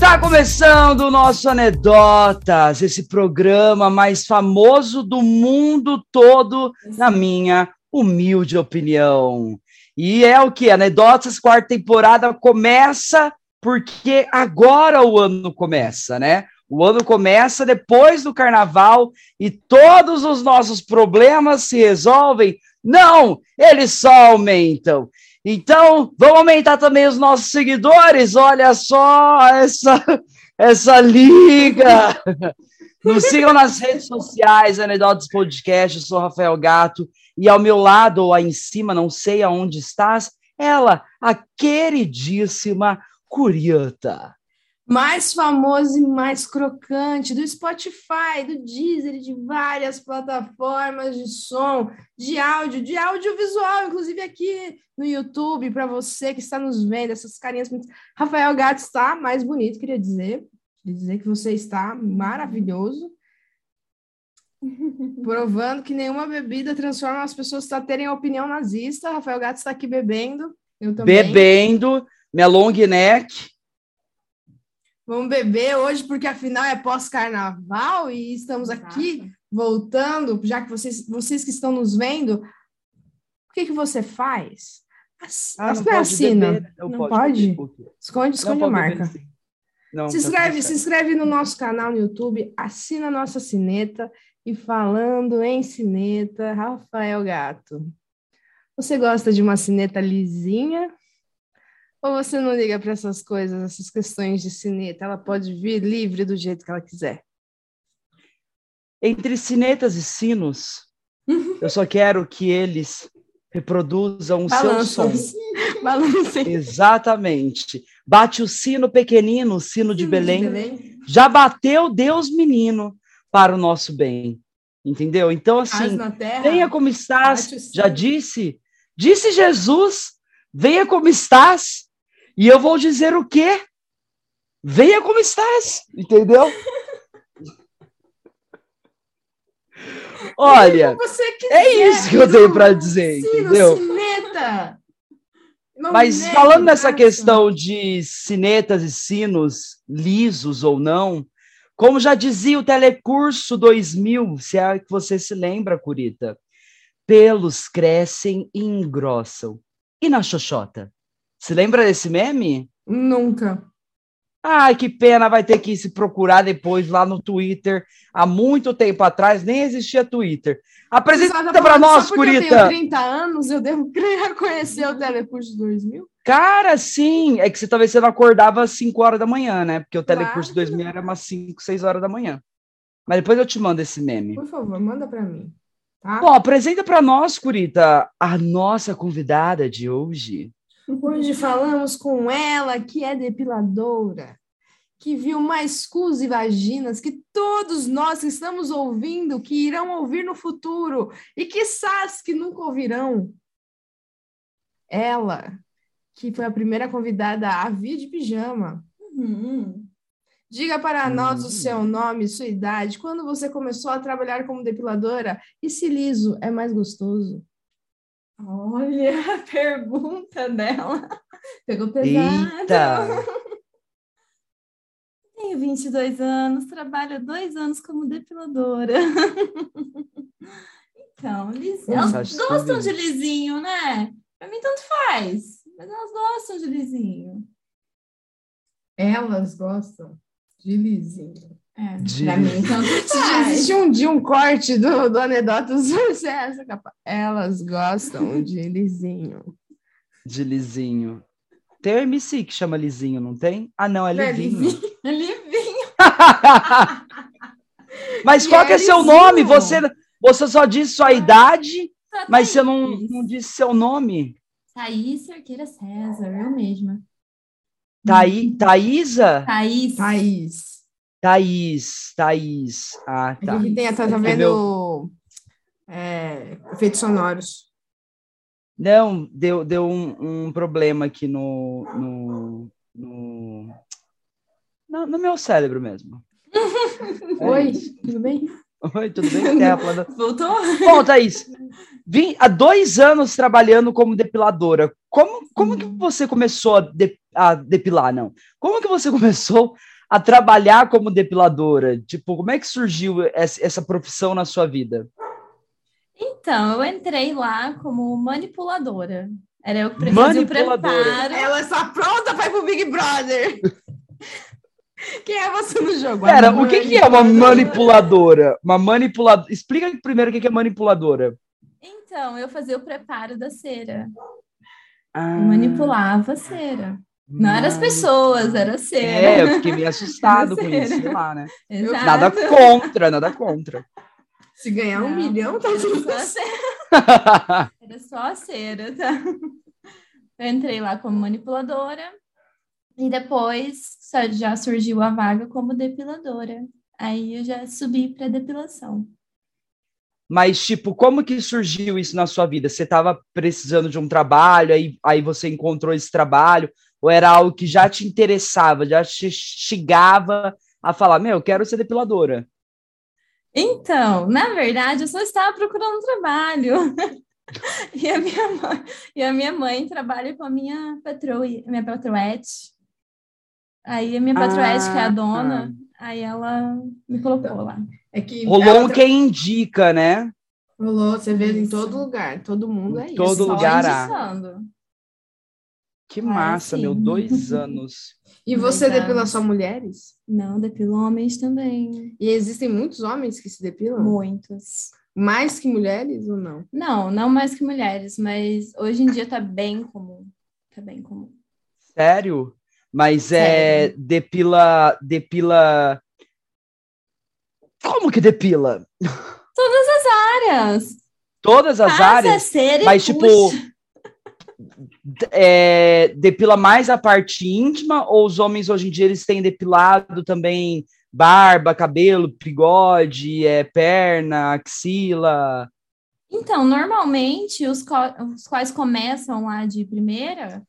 Está começando o nosso Anedotas, esse programa mais famoso do mundo todo, na minha humilde opinião. E é o que? Anedotas, quarta temporada começa porque agora o ano começa, né? O ano começa depois do carnaval e todos os nossos problemas se resolvem. Não, eles só aumentam. Então, vamos aumentar também os nossos seguidores. Olha só essa, essa liga. Nos sigam nas redes sociais, Anedotas Podcast. Eu sou Rafael Gato. E ao meu lado, ou aí em cima, não sei aonde estás, ela, a queridíssima Curiata mais famoso e mais crocante do Spotify, do Deezer, de várias plataformas de som, de áudio, de audiovisual, inclusive aqui no YouTube, para você que está nos vendo, essas carinhas. Rafael Gato está mais bonito, queria dizer. Queria dizer que você está maravilhoso. Provando que nenhuma bebida transforma as pessoas a terem opinião nazista. Rafael Gato está aqui bebendo. Eu também. Bebendo, minha long neck Vamos beber hoje, porque afinal é pós-carnaval e estamos aqui voltando, já que vocês, vocês que estão nos vendo, o que, que você faz? As, ah, não, não assina. Beber, não, não pode? Esconde, esconde não, a marca. Não, se, inscreve, se inscreve no nosso canal no YouTube, assina a nossa cineta e falando em cineta, Rafael Gato. Você gosta de uma cineta lisinha ou você não liga para essas coisas, essas questões de cineta? Ela pode vir livre do jeito que ela quiser. Entre cinetas e sinos, eu só quero que eles reproduzam o seu som. Balancem. Exatamente. Bate o sino pequenino, o sino, de, Belém. de Belém. Já bateu Deus menino para o nosso bem. Entendeu? Então, assim, venha como estás, já disse, disse Jesus, venha como estás, e eu vou dizer o quê? Venha como estás, entendeu? Olha, é isso que eu tenho para dizer, Sino, entendeu? Cineta. Mas falando nessa questão de cinetas e sinos lisos ou não, como já dizia o Telecurso 2000, se é que você se lembra, Curita, pelos crescem e engrossam. E na xoxota? Se lembra desse meme? Nunca. Ai, que pena, vai ter que se procurar depois lá no Twitter. Há muito tempo atrás nem existia Twitter. Apresenta para nós, Curita. Eu tenho 30 anos, eu devo conhecer o Telecurso 2000? Cara, sim. É que você talvez você não acordava às 5 horas da manhã, né? Porque o Telecurso claro. 2000 era umas 5, 6 horas da manhã. Mas depois eu te mando esse meme. Por favor, manda para mim. Tá? Bom, apresenta para nós, Curita, a nossa convidada de hoje. Hoje falamos com ela, que é depiladora, que viu mais cus e vaginas que todos nós que estamos ouvindo, que irão ouvir no futuro, e que sás que nunca ouvirão. Ela, que foi a primeira convidada a vir de pijama. Uhum. Diga para uhum. nós o seu nome, sua idade, quando você começou a trabalhar como depiladora e se liso é mais gostoso. Olha a pergunta dela. Pegou pesado. Eita. Tenho 22 anos, trabalho dois anos como depiladora. Então, lisinho. Elas gostam de lisinho, né? Pra mim, tanto faz. Mas elas gostam de lisinho. Elas gostam de lisinho. É, de... Pra mim, então, se existe um dia um corte do, do Anedotas, você é essa capa. Elas gostam de lisinho. De lisinho. Tem o MC que chama lisinho, não tem? Ah, não, é, é livinho. É livinho. mas e qual é que é lisinho. seu nome? Você, você só disse sua idade, mas você não, não disse seu nome. Thaís Cerqueira César, eu mesma. Thaí, Thaísa? Thaís. Thaís. Thaís, Thaís. Ah, tá. Aqui tem, tá, tá vendo é, efeitos sonoros. Não, deu, deu um, um problema aqui no, no, no, no, no meu cérebro mesmo. É Oi, tudo bem? Oi, tudo bem? Terra plana. Voltou? Bom, Thaís, vim há dois anos trabalhando como depiladora. Como, como que você começou a, de, a depilar, não? Como que você começou a trabalhar como depiladora? Tipo, como é que surgiu essa, profissão na sua vida? Então, eu entrei lá como manipuladora. Era eu que fazia o preparo. Ela está pronta para ir pro Big Brother. Quem é você no jogo? Pera, o que, que é uma manipuladora? Uma manipuladora. Explica primeiro o que é manipuladora. Então, eu fazia o preparo da cera. Ah. manipulava a cera. Não eram as pessoas, era a cera. É, eu fiquei meio assustado com isso, sei lá, né? Exato. Nada contra, nada contra. Se ganhar Não, um milhão, tá tudo Era só a cera, tá? Eu entrei lá como manipuladora e depois já surgiu a vaga como depiladora. Aí eu já subi para depilação. Mas, tipo, como que surgiu isso na sua vida? Você estava precisando de um trabalho, aí, aí você encontrou esse trabalho, ou era algo que já te interessava, já te chegava a falar, meu, eu quero ser depiladora? Então, na verdade, eu só estava procurando um trabalho. e, a minha mãe, e a minha mãe trabalha com a minha patroa, minha patroete. Aí a minha patroete, ah, que é a ah, dona, ah. aí ela me colocou lá. É que Rolou um tra... quem indica, né? Rolou, você vê em todo lugar, todo mundo é em isso. Todo lugar. Há. Que massa, meu, dois anos. E você Exato. depila só mulheres? Não, depilo homens também. E existem muitos homens que se depilam? Muitos. Mais que mulheres ou não? Não, não mais que mulheres, mas hoje em dia tá bem comum. Tá bem comum. Sério? Mas é Sério? é depila depila Como que depila? Todas as áreas. Todas as Passa áreas? Mas tipo é, depila mais a parte íntima ou os homens hoje em dia eles têm depilado também barba, cabelo, bigode, é, perna, axila? Então, normalmente os, os quais começam lá de primeira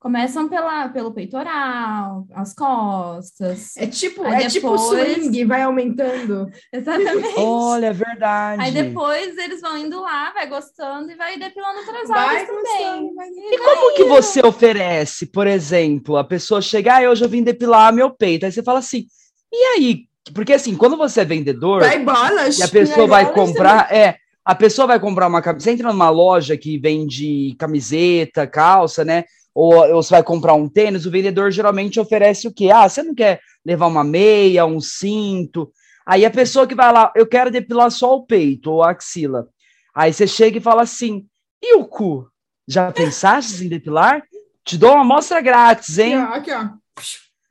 Começam pela, pelo peitoral, as costas. É tipo, é depois... tipo swing, vai aumentando. Exatamente. Olha, é verdade. Aí depois eles vão indo lá, vai gostando e vai depilando outras áreas também. Vai e, como que você oferece, por exemplo, a pessoa chegar, ah, hoje eu vim depilar meu peito. Aí você fala assim, e aí? Porque assim, quando você é vendedor vai bolas, e a pessoa vai comprar, também. é, a pessoa vai comprar uma camiseta, você entra numa loja que vende camiseta, calça, né? Ou, ou você vai comprar um tênis, o vendedor geralmente oferece o quê? Ah, você não quer levar uma meia, um cinto? Aí a pessoa que vai lá, eu quero depilar só o peito ou a axila. Aí você chega e fala assim: e o cu? Já pensaste em depilar? Te dou uma amostra grátis, hein? Aqui, ó. Aqui, ó.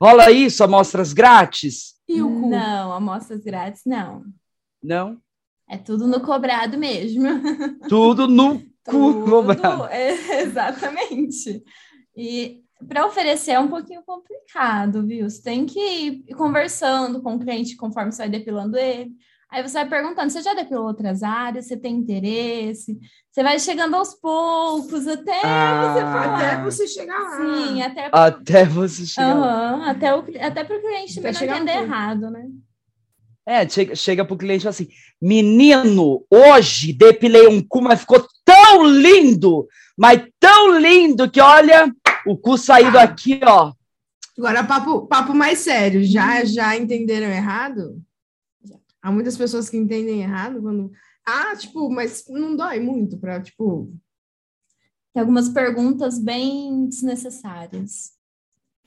Rola isso, amostras grátis? E o cu? Não, amostras grátis não. Não? É tudo no cobrado mesmo. Tudo no cu cobrado. É, exatamente. E para oferecer é um pouquinho complicado, viu? Você tem que ir conversando com o cliente conforme você vai depilando ele. Aí você vai perguntando: você já depilou outras áreas? Você tem interesse? Você vai chegando aos poucos até ah, você falar. Até você chegar lá. Sim, até, até você chegar uhum, lá. Até, o, até para o cliente não entender errado, né? É, chega, chega pro cliente assim: menino, hoje depilei um cu, mas ficou tão lindo, mas tão lindo que olha, o cu saiu ah. aqui, ó. Agora, papo, papo mais sério, já, já entenderam errado? Há muitas pessoas que entendem errado quando. Ah, tipo, mas não dói muito para, tipo. Tem algumas perguntas bem desnecessárias.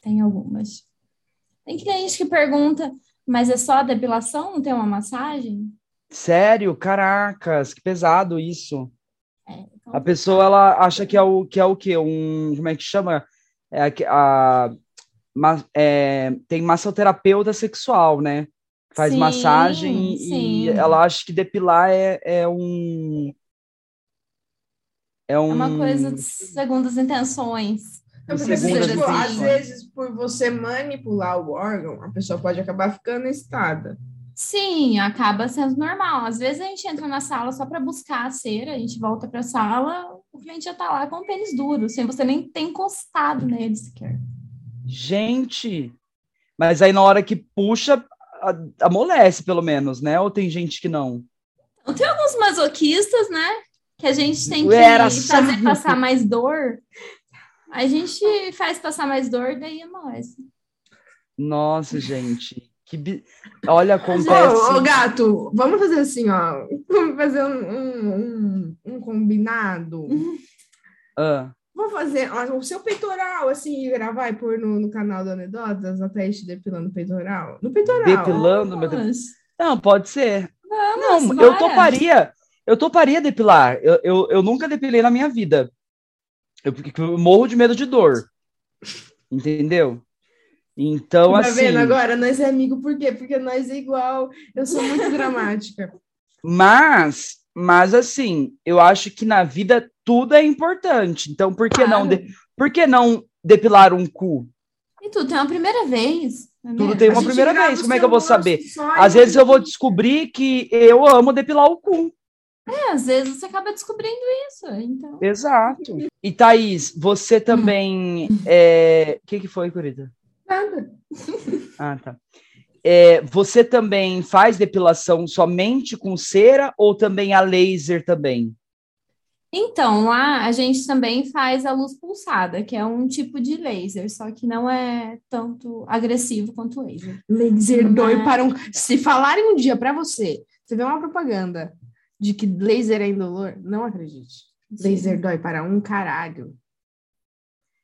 Tem algumas. Tem cliente que pergunta, mas é só a depilação, não tem uma massagem? Sério? Caracas, que pesado isso. É, então... A pessoa ela acha que é o que é o quê? Um como é que chama? É a, a é, tem massoterapeuta sexual, né? Faz sim, massagem sim. e ela acha que depilar é, é um é, um... é uma coisa segundo as intenções. É porque, tipo, às vezes, por você manipular o órgão, a pessoa pode acabar ficando excitada. Sim, acaba sendo normal. Às vezes a gente entra na sala só para buscar a cera, a gente volta para a sala, o cliente já está lá com o pênis duro, sem você nem ter encostado nele sequer. Gente, mas aí na hora que puxa, amolece, pelo menos, né? Ou tem gente que não? Tem alguns masoquistas, né? Que a gente tem que Era fazer só- passar mais dor. A gente faz passar mais dor, daí nós. Nossa, gente. Que. Olha, Ô, acontece. ô, gato, vamos fazer assim, ó. Vamos fazer um, um, um- combinado. Ah, Vamos fazer ó, o seu peitoral, assim, e gravar e pôr no, no canal do Anedotas, a Thaís depilando o peitoral. No peitoral. depilando. meu- Não, pode ser. vamos, Não, eu bora. toparia. Eu toparia depilar. Eu, eu, eu nunca depilei na minha vida. Eu, eu morro de medo de dor. Entendeu? Então, tá assim. vendo agora? Nós é amigo, por quê? Porque nós é igual. Eu sou muito dramática. Mas, mas assim, eu acho que na vida tudo é importante. Então, por que não, Claro. de- por que não depilar um cu? E tudo tem uma primeira vez. não é Tudo tem A uma gente primeira vez, como é que eu vou saber? Às vezes eu vou descobrir que eu amo depilar o cu. É, às vezes você acaba descobrindo isso. Então, Exato. E Thaís, você também. é, O que, que foi, Curita? Nada. Ah, tá. É, você também faz depilação somente com cera ou também a laser também? então, lá a gente também faz a luz pulsada, que é um tipo de laser, só que não é tanto agressivo quanto o laser. Laser Mas- dói para um. Se falarem um dia para você, você vê uma propaganda de que laser é indolor, não acredite. Laser dói para um caralho.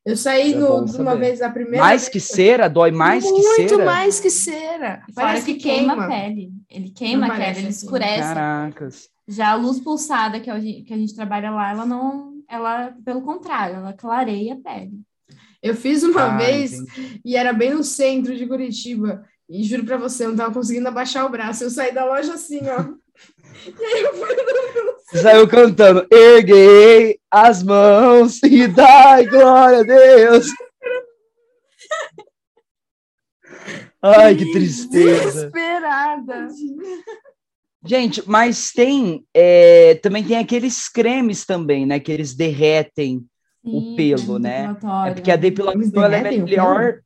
Eu saí É no, de uma vez a primeira Mais vez- que cera? Dói mais que Muito cera? mais que cera. Parece que, que queima, queima. a pele. Ele queima Não a pele, ele assim. escurece. Caracas. Já a luz pulsada que a, gente, que a gente trabalha lá, ela não. Ela, pelo contrário, ela clareia a pele. Eu fiz uma Ah, vez entendi. e era bem no centro de Curitiba. E juro pra você, eu não tava conseguindo abaixar o braço. Eu saí da loja assim, ó. E aí eu fui andando pelo Saiu cantando, erguei as mãos e dai glória a Deus. Ai, que tristeza. desesperada. Gente, mas tem, é, também tem aqueles cremes também, né, que eles derretem. O Sim, pelo, é né? É porque a Eles depilação ela é o melhor.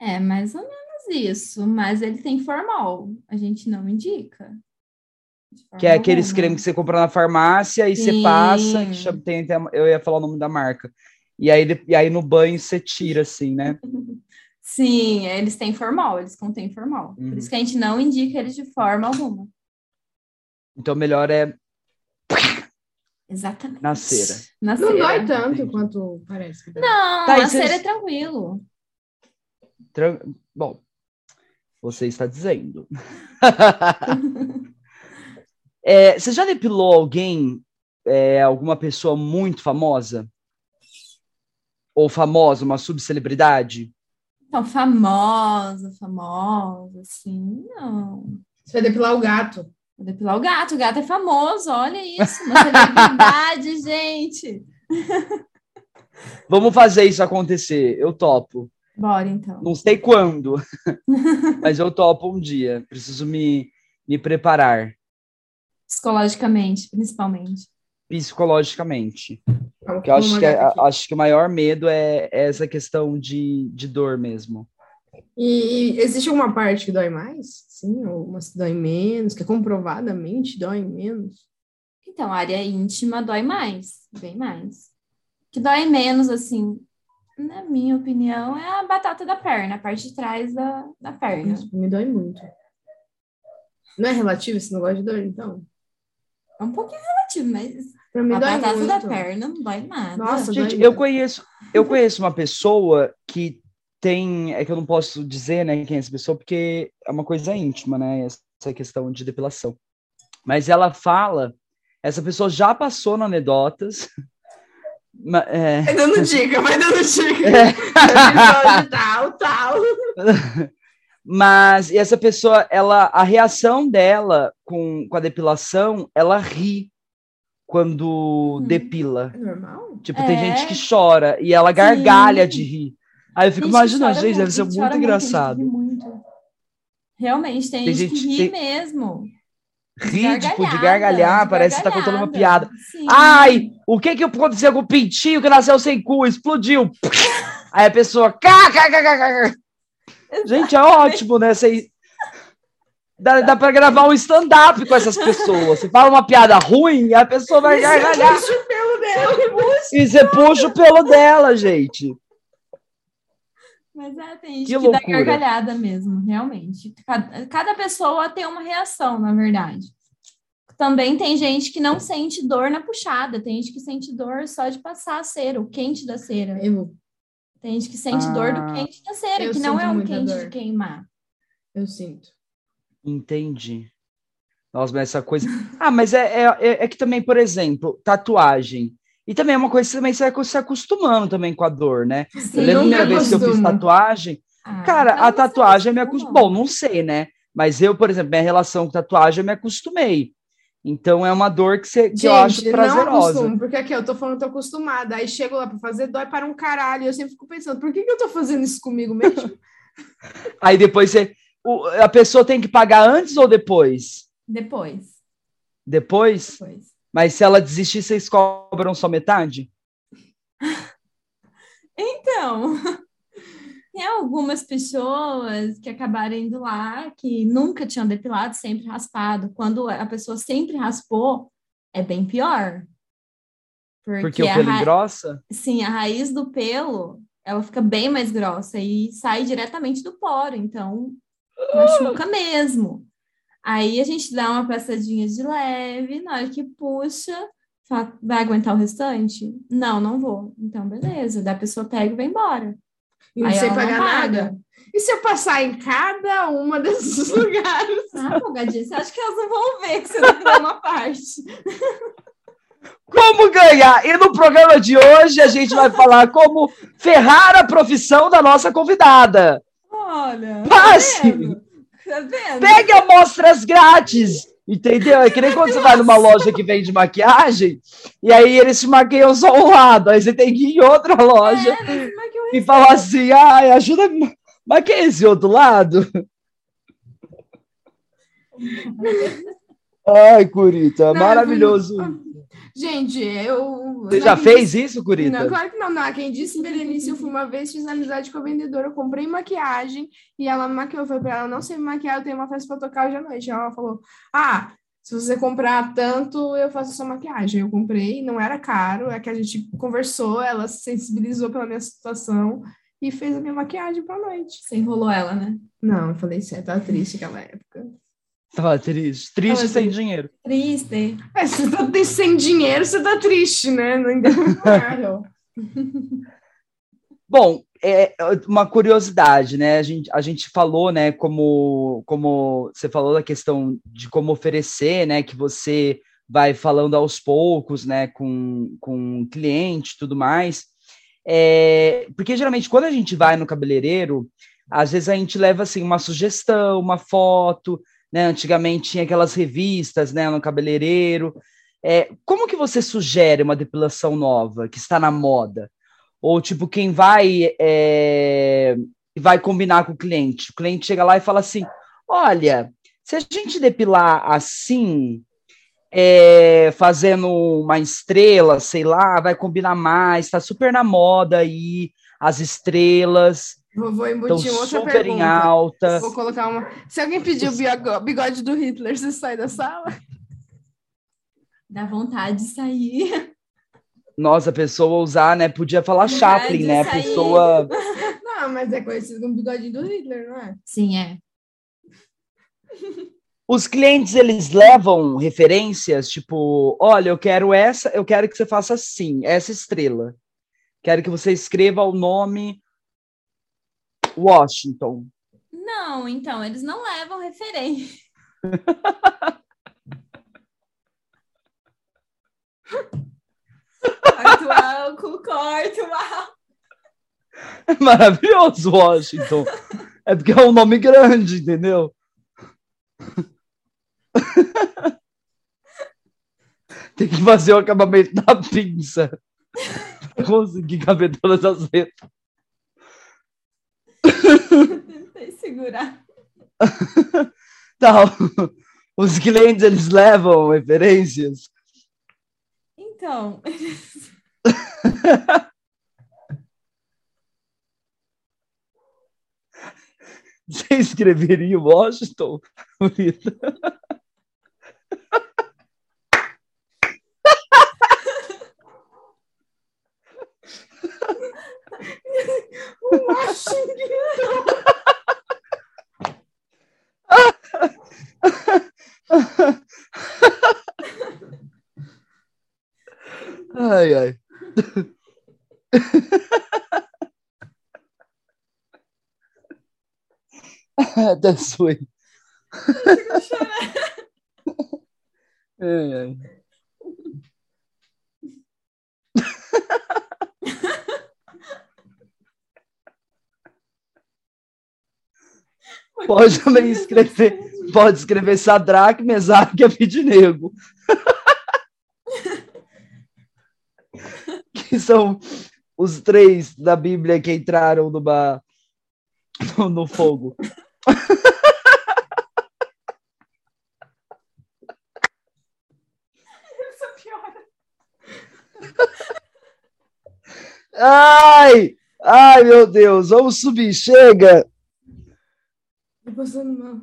É, mais ou menos isso, mas ele tem formol. A gente não indica. Que é aqueles cremes que você compra na farmácia e você Sim. passa, que chama, tem, tem- eu ia falar o nome da marca. E aí, e aí no banho você tira, assim, né? Sim, eles têm formol, eles contêm formol. Uhum. Por isso que a gente não indica eles de forma alguma. Então melhor é Exatamente. na cera. Na Não cera. dói tanto Entendi. quanto parece. Não, Tá, a vocês- cera é tranquilo. Tran- Bom, você está dizendo. É, você já depilou alguém, é, alguma pessoa muito famosa? Ou famosa, uma subcelebridade? Então, famosa, famosa, assim, não. Você vai depilar o gato. Vou depilar o gato, o gato é famoso, olha isso, uma celebridade, gente. Vamos fazer isso acontecer, eu topo. Bora, então. Não sei quando, mas eu topo um dia. Preciso me, me preparar Psicologicamente, principalmente. psicologicamente. Porque eu acho que, é- acho que o maior medo é, é essa questão de, de dor mesmo. E, e existe alguma parte que dói mais? Sim, ou umas que dói menos, que é comprovadamente dói menos. Então, a área íntima dói mais, bem mais. O que dói menos, assim, na minha opinião, é a batata da perna, a parte de trás da, da perna. Isso me dói muito. Não é relativo esse negócio de dor, então? É um pouquinho relativo, mas Pra mim a dói batata muito. da perna não dói nada. Nossa, Gente, eu conheço, eu conheço uma pessoa que tem, é que eu não posso dizer, né, quem é essa pessoa, porque é uma coisa íntima, né, essa questão de depilação. Mas ela fala, essa pessoa já passou na anedotas, ma- é, Vai dando dica, vai dando dica. É. Tal, tal. mas e essa pessoa, ela, a reação dela com, com a depilação, ela ri quando Hum. depila. É normal? Tipo, tem É. gente que chora e ela gargalha de rir. Aí eu fico Gente, imaginando, gente, deve ser muito chora engraçado. tem ri muito. Realmente, tem, Tem gente, gente- que ri tem- mesmo. Rir, tipo, de gargalhar, de parece que tá contando uma piada. Sim. Ai, o que que aconteceu com o pintinho que nasceu sem cu? Explodiu. Aí a pessoa, cá, cá, cá, cá, cá. Gente, é ótimo, né? Você, Dá, dá para gravar um stand-up com essas pessoas. Você fala uma piada ruim, a pessoa vai gargalhar. Puxa o pelo dela. E você puxa o pelo dela, gente. Mas é, tem gente Que que, dá gargalhada mesmo, realmente. Cada, cada pessoa tem uma reação, na verdade. Também tem gente que não sente dor na puxada, tem gente que sente dor só de passar a cera, o quente da cera. Eu, Tem gente que sente dor Ah. do quente da cera, que não é um quente dor. de queimar. eu sinto. Entendi. Nossa, mas essa coisa. Ah, mas é, é, é- é que também, por exemplo, tatuagem. E também é uma coisa que também você vai se acostumando também com a dor, né? Sim, Eu lembro a primeira vez que eu fiz tatuagem. Ah, Cara, mas a tatuagem me acostuma. acostumou. Bom, não sei, né? Mas eu, por exemplo, minha relação com tatuagem, eu me acostumei. Então é uma dor que, você, que eu acho não prazerosa. acostumo, porque aqui eu tô falando tô acostumada. Aí chego lá pra fazer, dói para um caralho. E eu sempre fico pensando, por que, que eu tô fazendo isso comigo mesmo? Aí depois você. o- a pessoa tem que pagar antes ou depois? Depois, Depois? depois. Mas se ela desistir, vocês cobram só metade? Então, tem algumas pessoas que acabaram indo lá que nunca tinham depilado, sempre raspado. Quando a pessoa sempre raspou, é bem pior. Porque, Porque o pelo ra- engrossa? Sim, a raiz do pelo, ela fica bem mais grossa e sai diretamente do poro, então machuca mesmo. Aí a gente dá uma passadinha de leve, na hora que puxa, fala, vai aguentar o restante? Não, não vou. Então, beleza. Daí a pessoa pega e vai embora. E não Aí sei não pagar paga. nada. E se eu passar em cada uma desses lugares? Ah, folgadinha, você acha que elas não vão ver que você dar uma parte? Como ganhar? E no programa de hoje a gente vai falar como ferrar a profissão da nossa convidada. Olha, Passe! tá vendo? Tá vendo? Pegue amostras grátis. Entendeu? É que nem quando você vai numa loja que vende maquiagem, e aí eles te maquiam só um lado, aí você tem que ir em outra loja É, mas é e falar assim: ai, ajuda, a ma- maquia esse outro lado. Ai, Curita, Não, maravilhoso. Gente, eu. Você já fez isso, Curita? Não, claro que não, não. Quem disse, Berenice, eu fui uma vez, fiz amizade com a vendedora, eu comprei maquiagem e ela me maquiou. Eu falei pra ela, não sei me maquiar, eu tenho uma festa pra tocar hoje à noite. Ela falou, ah, se você comprar tanto, eu faço a sua maquiagem. Eu comprei, não era caro, é que a gente conversou, ela se sensibilizou pela minha situação e fez a minha maquiagem pra noite. Você enrolou ela, né? Não, eu falei sério, tava triste aquela época. Tava triste. Triste Tava sem triste. dinheiro. Triste. É, se você tá sem dinheiro, você tá triste, né? Não entendo. Bom, é uma curiosidade, né? A gente, a gente falou, né, como, como você falou da questão de como oferecer, né, que você vai falando aos poucos, né, com, com o cliente tudo mais. É, porque geralmente quando a gente vai no cabeleireiro, às vezes a gente leva assim uma sugestão, uma foto, né? Antigamente tinha aquelas revistas, né, no cabeleireiro. É, como que você sugere uma depilação nova que está na moda? Ou tipo, quem vai é, vai combinar com o cliente. O cliente chega lá e fala assim: olha, se a gente depilar assim, é, fazendo uma estrela, sei lá, vai combinar mais, tá super na moda aí, as estrelas Vou, embutir outra super pergunta. em alta. Vou colocar uma. Se alguém pedir o bigo- bigode do Hitler, você sai da sala? Dá vontade de sair. Nossa, a pessoa usar, né? Podia falar Chaplin, né? A pessoa. Não, mas é conhecido como bigodinho do Hitler, não é? Sim, é. Os clientes eles levam referências, tipo, olha, eu quero essa, eu quero que você faça assim, essa estrela. Quero que você escreva o nome Washington. Não, então, eles não levam referência. corta o álcool, corta o álcool. É maravilhoso, Washington. É porque é um nome grande, entendeu? Tem que fazer o acabamento da pinça. Pra conseguir caber todas as letras. Tentei segurar. Tá, os clientes eles levam referências. Então, Você escreveria Washington? favorita. Washington. Ai, ai. Até suei. Ai, ai. Pode também escrever, pode escrever Sadraque, Mesaque e Abidinego. Que são os três da Bíblia que entraram numa, no, no fogo. Ai! Ai, meu Deus, vamos subir, chega! Tô passando mal.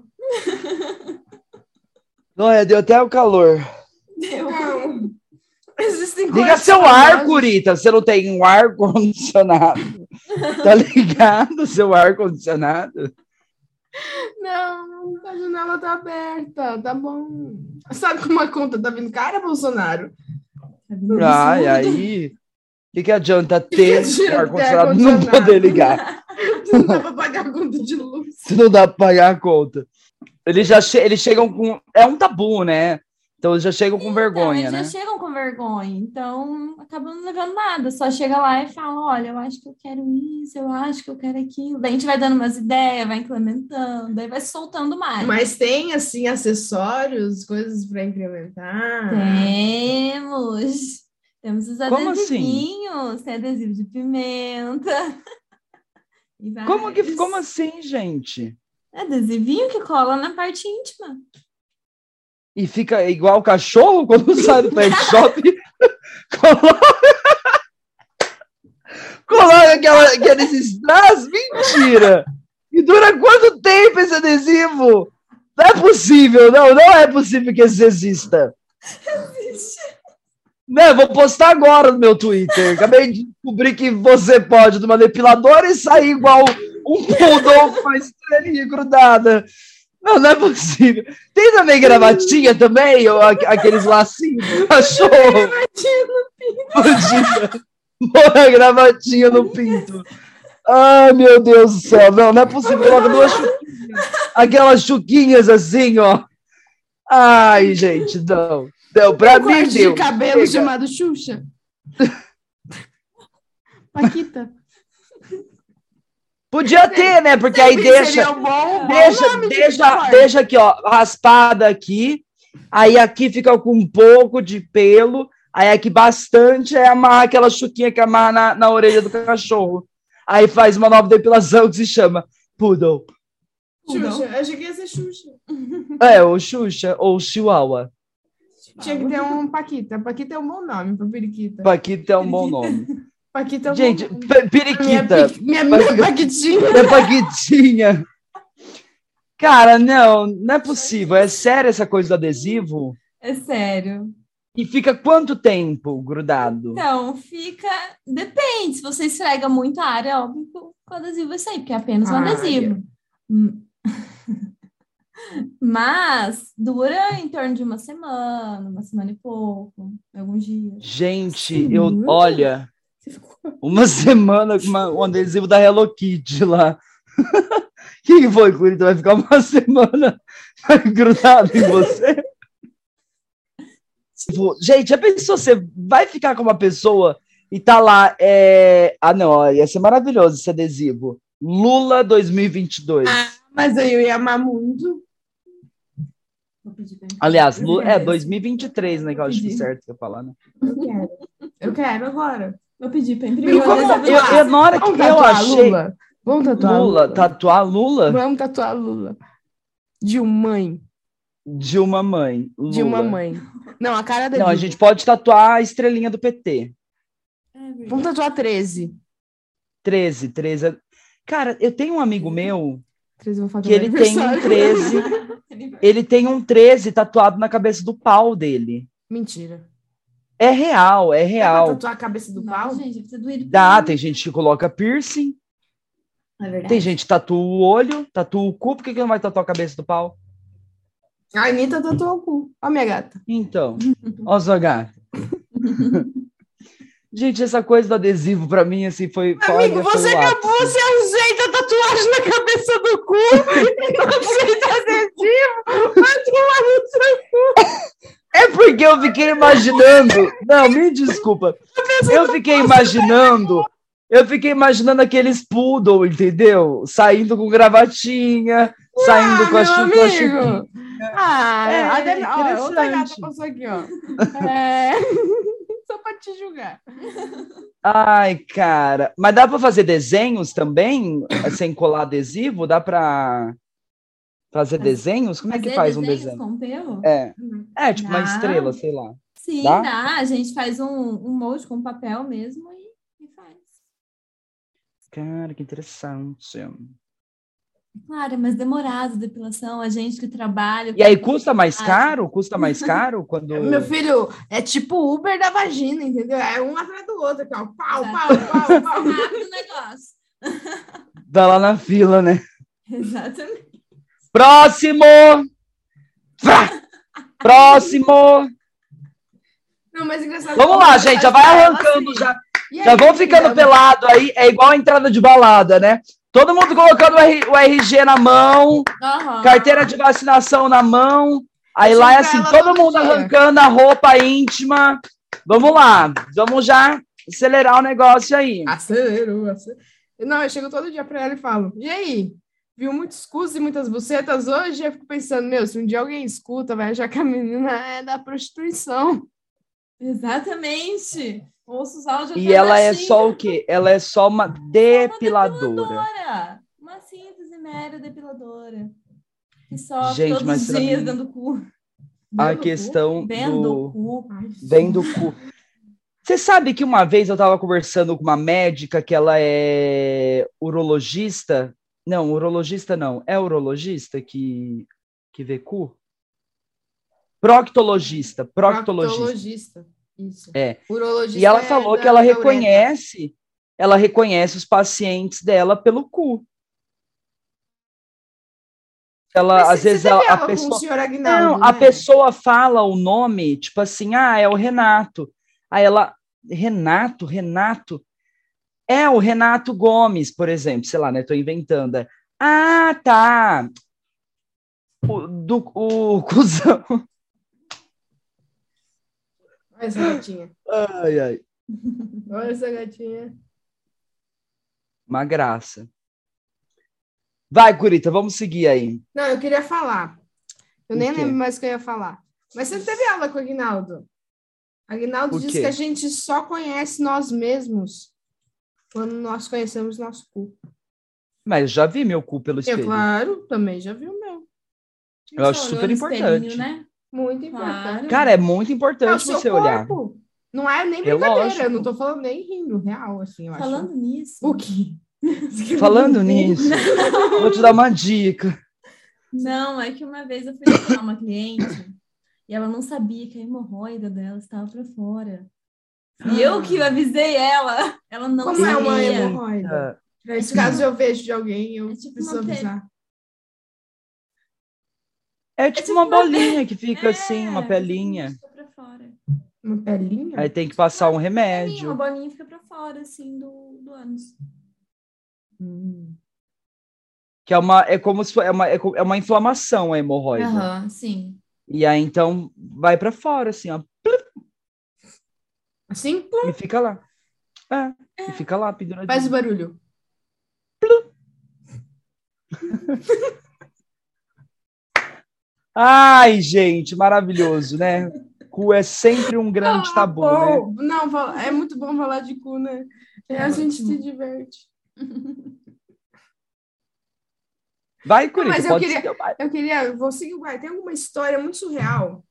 Olha, deu até o calor. Existem Liga seu ar. Curita. Você não tem um ar condicionado. Tá ligado seu ar condicionado? Não, a janela tá aberta, tá bom. Sabe como a conta tá vindo cara, Bolsonaro? Ai, aí. O que, que adianta ter adianta ar ter condicionado e não ar-condicionado? poder ligar? Não dá pra pagar a conta de luz. Se não dá pra pagar a conta. Eles já che eles chegam com. É um tabu, né? Então eles já chegam com vergonha, então, né? eles já chegam com vergonha, então acabam não levando nada. Só chega lá e fala: olha, eu acho que eu quero isso, eu acho que eu quero aquilo. Daí a gente vai dando umas ideias, vai implementando, daí vai soltando mais. Mas tem, assim, acessórios, coisas pra incrementar. Temos. Temos os Como assim? adesivinhos, tem adesivo de pimenta. E Como, que, como assim, gente? Adesivinho que cola na parte íntima. E fica igual o cachorro quando sai do pet shop. coloca coloca aquela, aqueles strass. Mentira! E dura quanto tempo esse adesivo? Não é possível, não, não é possível que isso exista. Não, eu vou postar agora no meu Twitter. Acabei de descobrir que você pode numa depiladora e sair igual um poodle com a estrelinha grudada. Não, não é possível. Tem também gravatinha também? Ou aqueles lacinhos do cachorro? Imagina. Põe a gravatinha no pinto. Ai, meu Deus do céu. Não, não é possível. Coloca duas chuquinhas. Aquelas chuquinhas assim, ó. Ai, gente, não. Não, pra Um mim deu. de cabelo Chega. chamado Xuxa. Paquita. Podia ter, né? Porque aí Seria deixa, um bom, deixa, deixa, deixa aqui, ó, raspada aqui. Aí aqui fica com um pouco de pelo. Aí aqui bastante é amarrar aquela chuquinha que amarra na, na orelha do cachorro. Aí faz uma nova depilação que se chama Poodle. Xuxa, eu achei que ia ser Xuxa. É, ou Xuxa, ou Chihuahua. Tinha que ter um Paquita. Paquita é um bom nome pra periquita. Paquita é um bom nome. Paquita é Gente, Minha, periquita. pi- minha, minha Paquitinha. É Paquitinha. Cara, não, não é possível. É sério essa coisa do adesivo? É sério. E fica quanto tempo grudado? Então, fica. Depende. Se você esfrega muito a área, é óbvio que o adesivo vai sair, porque é apenas um Área. adesivo. Mas dura em torno de uma semana, uma semana e pouco, alguns dias. Gente, eu, Segura. olha, uma semana com uma- um adesivo da Hello Kitty lá. O que, que foi, Curita? Vai ficar uma semana grudado em você? Tipo, Gente, já pensou, você vai ficar com uma pessoa e tá lá, é... ah não, ó, ia ser maravilhoso esse adesivo. Lula 2022. Mas aí eu ia amar muito. Vou pedir pra Aliás, Eu Lu- é quero. 2023, né, que eu acho que Entendi. certo que eu falar, né? Eu quero. Eu quero agora. Vou pedir para E imprimir como- adesivo eu, eu- na hora que Vamos eu tatuar achei... Lula. Vamos tatuar Lula, Lula. tatuar Lula Vamos tatuar Lula. De uma mãe. de uma mãe. De uma Lula. mãe. Não, a cara dele. Não, a gente pode tatuar a estrelinha do PT. É. Vamos tatuar 13. 13, 13. é- Cara, eu tenho um amigo meu 13 eu vou fazer que ele tem um aniversário. 13, ele tem um 13 tatuado na cabeça do pau dele. Mentira. É real, é Dá pra real. tatuar a cabeça do pau? Gente, deve ter doído. Dá, pra tem gente que coloca piercing. É verdade. tem gente que tatua o olho, tatua o cu, por que, que não vai tatuar a cabeça do pau? A Anitta tatuou o cu. Ó, minha gata. Então, ó sua gata. Gente, essa coisa do adesivo pra mim, assim, foi... Amigo, você acabou, você ajeita a tatuagem na cabeça do cu e não ajeita adesivo. Vai tomar no seu É porque eu fiquei imaginando. Não, me desculpa. Eu fiquei imaginando. Eu fiquei imaginando aqueles poodle, entendeu? Saindo com gravatinha, saindo com a, meu chu- com a amigo. chupinha. Ah, É, a Dani, ó, outra gata passou aqui, ó. É... Só pra te julgar. Ai, cara. Mas dá pra fazer desenhos também? Sem colar adesivo? Dá pra fazer desenhos? Como é que Fazer faz um desenhos desenho? com pelo? É. É, tipo uma Dá. estrela, sei lá. Sim, Dá? dá? A gente faz um, um molde com papel mesmo e, e faz. Cara, que interessante. Claro, é mais demorado a depilação, a gente que trabalha. E aí custa mais caro? Custa mais caro quando. Meu filho, é tipo o Uber da vagina, entendeu? É um atrás do outro, aqui, ó. Pau, Exato. pau, pau, pau. Rápido o negócio. Tá lá na fila, né? Exatamente. Próximo! Próximo! Não, mas engraçado. Vamos lá, gente, já vai arrancando, já, já vão ficando pelado aí, é igual a entrada de balada, né? Todo mundo colocando o, RG na mão, Aham. carteira de vacinação na mão, aí lá é assim, todo mundo dia. arrancando a roupa íntima. Vamos lá, vamos já acelerar o negócio aí. Acelerou, acelerou. Não, eu chego todo dia pra ela e falo: e aí? Viu muitos cus e muitas bucetas hoje? Eu fico pensando, meu, se um dia alguém escuta, vai achar que a menina é da prostituição. Exatamente. Ouço os áudios E ela é só o quê? Ela é só uma depiladora. depiladora. Uma simples e mera depiladora. Que sofre Gente, todos mas os dias mim, dentro do cu. A do questão cu? Dentro do- cu. Vem do cu. Você sabe que uma vez eu estava conversando com uma médica que ela é urologista? Não, urologista não. É urologista que, que vê cu? Proctologista, proctologista. Proctologista. Isso. É. Urologista E ela é falou da- que ela reconhece, ela reconhece os pacientes dela pelo cu. Ela, Mas às vezes, a o pessoa. Aguinaldo, Não, a né? pessoa fala o nome, tipo assim, ah, é o Renato. Aí ela, Renato, Renato. É o Renato Gomes, por exemplo, sei lá, né? Tô inventando. Ah, tá. O, do, o cuzão. Olha essa gatinha. Ai, ai. Olha essa gatinha. Uma graça. Vai, Curita, vamos seguir aí. Não, eu queria falar. Eu O nem quê? lembro mais o que eu ia falar. Mas você teve aula com o Aguinaldo? Aguinaldo O quê? que a gente só conhece nós mesmos quando nós conhecemos nosso cu. Mas já vi meu cu pelo Eu, espelho. claro, também já vi o meu. Eu acho Você super importante. Né? Muito Claro. importante. Cara, é muito é o importante seu você corpo. olhar. Não é nem É brincadeira, lógico. eu não tô falando nem rindo, real, assim, eu Falando acho. nisso. O quê? Falando nisso, vou te dar uma dica. Não, é que uma vez eu fui visitar uma cliente e ela não sabia que a hemorroida dela estava para fora. E eu que avisei ela, ela não Como é sabia. uma hemorroida? Ah, Nesse caso eu vejo de alguém, eu É tipo preciso uma pe- avisar. É tipo tipo uma uma bolinha que fica É, assim, uma pelinha. Fica pra fora. Uma pelinha? Aí tem que passar um Pelinha, remédio. uma bolinha fica pra fora, assim, do, do ânus. Hum. Que é uma, é como se é uma, é é uma inflamação a hemorroida. Aham, sim. E aí então vai pra fora, assim, ó. Assim? E fica lá. É, e fica lá penduradinho. Faz o barulho. Ai, gente, maravilhoso, né? Cu é sempre um grande Ah, tabu, né? bom. Não, fala- é muito bom falar de cu, né? É, a É gente se diverte. Vai, Curitiba, mas eu queria-. Eu queria, eu vou seguir o guarda. Tem alguma história muito surreal?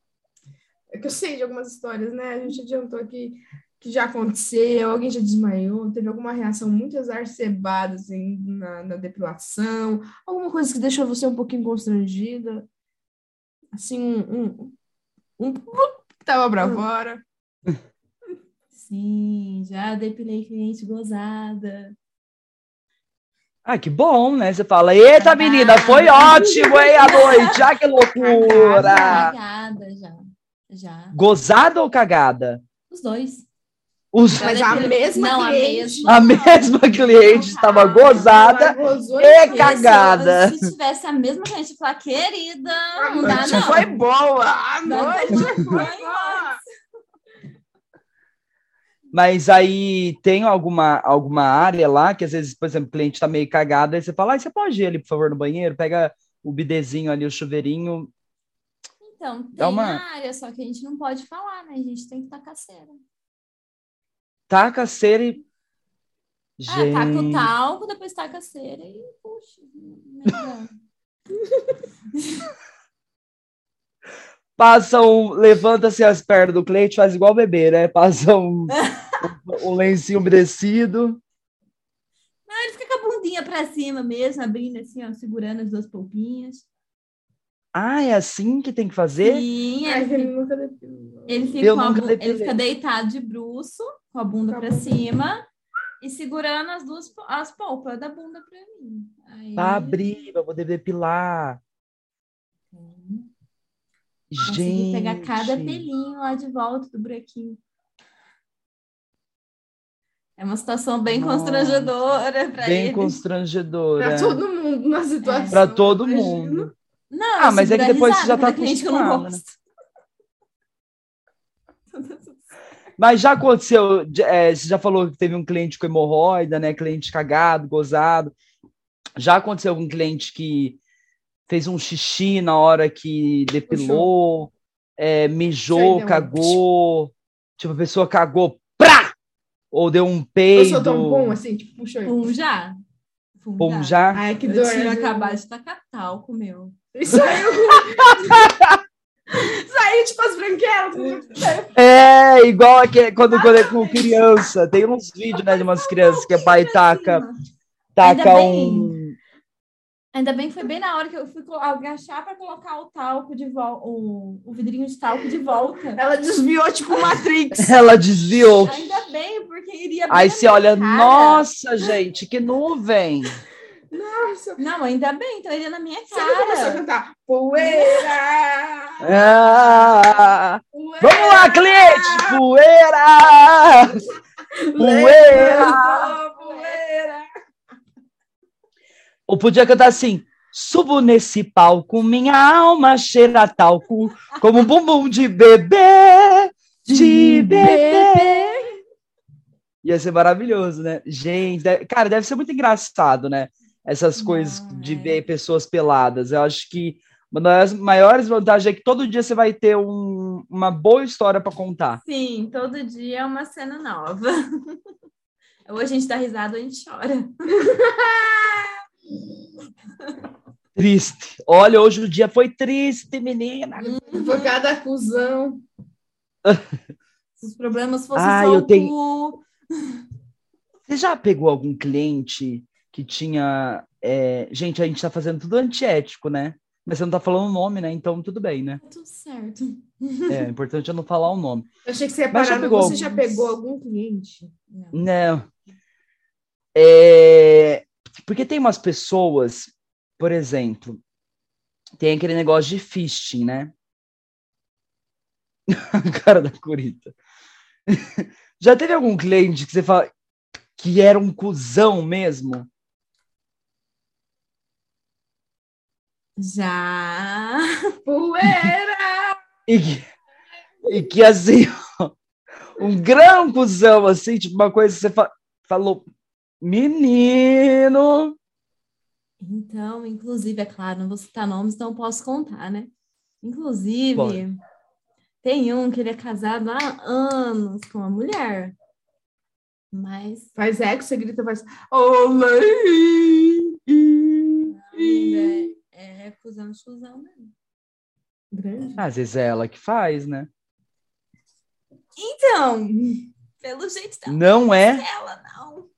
É que eu sei de algumas histórias, né? A gente adiantou aqui que já aconteceu? Alguém já desmaiou? Teve alguma reação muito exacerbada assim, na, na depilação? Alguma coisa que deixou você um pouquinho constrangida? Assim, um. um, um que tava pra fora. Sim, já depilei cliente gozada. Ah, que bom, né? Você fala, eita, menina, foi ótimo, hein, a noite. Ah, que loucura. Cagada já. Já. Gozada ou cagada? Os dois. Os... Mas a mesma Não, cliente. a A mesma cliente estava gozada e mesma. cagada. Se tivesse a mesma cliente falar, querida, A não dá não. foi boa. A noite Foi boa. Mas aí tem alguma, alguma área lá que às vezes, por exemplo, o cliente está meio cagado, aí você fala, ah, você pode ir ali, por favor, no banheiro, pega o bidezinho ali, o chuveirinho. Então, tem Dá uma- área, só que a gente não pode falar, né? A gente tem que tacar cera. Taca cera e. Ah, taca o Gente, talco, depois taca a cera e puxa. melhor. passa um. Levanta-se as pernas do cliente, faz igual bebê, né? Passa um, um, um lencinho umedecido. Não, ele fica com a bundinha pra cima mesmo, abrindo assim, ó, segurando as duas polpinhas. Ah, é assim que tem que fazer? Sim, Ai, ele, ele fica- nunca depilou. ele fica, bu- ele fica deitado de bruço, com a bunda Com a pra bunda. cima e segurando as duas as polpas da bunda pra mim. Aí, Pra abrir, pra poder depilar. consegui Gente. pegar cada pelinho lá de volta do buraquinho. É uma situação bem Nossa. constrangedora pra Bem ele. constrangedora. Pra todo mundo na situação. Pra todo imagino. mundo. Não, Ah, eu mas é que depois você já tá é eu não acostumada, né? gosto. Mas já aconteceu, é, você já falou que teve um cliente com hemorroida, né? Cliente cagado, gozado. Já aconteceu algum cliente que fez um xixi na hora que depilou, é, mijou, deu um- cagou, tipo, a pessoa cagou, prá! Ou deu um Eu peido. sou tão bom assim, tipo, puxa. Pum já. Pum, Pum já. Ai, que Eu dor. tinha né? acabado de tacar talco, meu. Isso aí. Saiu tipo as branquelas. É, igual aquele, quando, quando é com criança. Tem uns vídeos, né, de umas crianças que o pai taca, taca Ainda bem. um. Ainda bem que foi bem na hora que eu fui agachar para colocar o talco de volta, o, o vidrinho de talco de volta. Ela desviou tipo Matrix. Ela desviou. Ainda bem, porque iria Aí você olha, cara. nossa, gente, que nuvem. Nossa. Não, ainda bem, então iria na minha Você começou a cara. cantar poeira. Ah, poeira vamos lá, cliente! Poeira! Poeira! poeira. Ou podia cantar assim: subo nesse palco, minha alma cheira talco, como um bumbum de bebê, de bebê. Ia ser maravilhoso, né? Gente, deve- cara, deve ser muito engraçado, né? Essas coisas de ver pessoas peladas. Eu acho que uma das maiores vantagens é que todo dia você vai ter um- uma boa história para contar. Sim, todo dia é uma cena nova. Ou a gente dá risada ou a gente chora. Triste. Olha, hoje o dia foi triste, menina. Foi cada acusão. Se os problemas fossem Ah, só eu tenho-. Você já pegou algum cliente que tinha. é, Gente, a gente tá fazendo tudo antiético, né? Mas você não tá falando o nome, né? Então tudo bem, né? Tá Tudo certo. É, o importante é não falar o nome. Eu achei que você ia Mas já parar. no pegou Você já alguns? pegou algum cliente? Não. Não. É, Porque tem umas pessoas, por exemplo, tem aquele negócio de fisting, né? A cara da Curita. Já teve algum cliente que você fala que era um cuzão mesmo? Já. Poeira! E que, e que assim, ó, um grão cuzão, assim, tipo uma coisa que você fa- falou, menino. Então, inclusive, é claro, não vou citar nomes, então posso contar, né? Inclusive, Pode. tem um que ele é casado há anos com uma mulher. Mas Faz eco, você grita, faz. Olê! É, é de cuzão mesmo. Grande. Às vezes é ela que faz, né? Então, Pelo jeito dela. Não é? Ela não.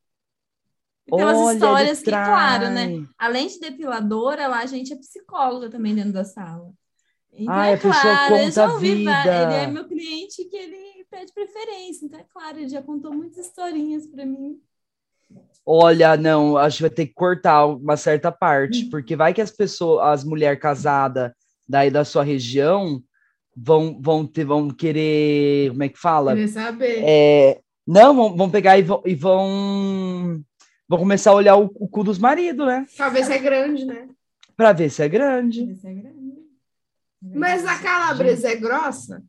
E pelas Olha, histórias que, claro, né? Além de depiladora, lá a gente é psicóloga também dentro da sala. Então, Ai, é a pessoa claro, eu conta já ouvi vida. Ele é meu cliente que ele pede preferência. Então, é claro, ele já contou muitas historinhas para mim. Olha, não, acho que vai ter que cortar uma certa parte, porque vai que as pessoas, as mulheres casadas daí da sua região vão, vão, ter, vão querer, como é que fala? Querer saber. É, não, vão, vão pegar e vão, e vão, vão começar a olhar o, o cu dos maridos, né? Talvez é grande, né? Pra ver se é grande. Esse é grande. Mas a calabresa é grossa?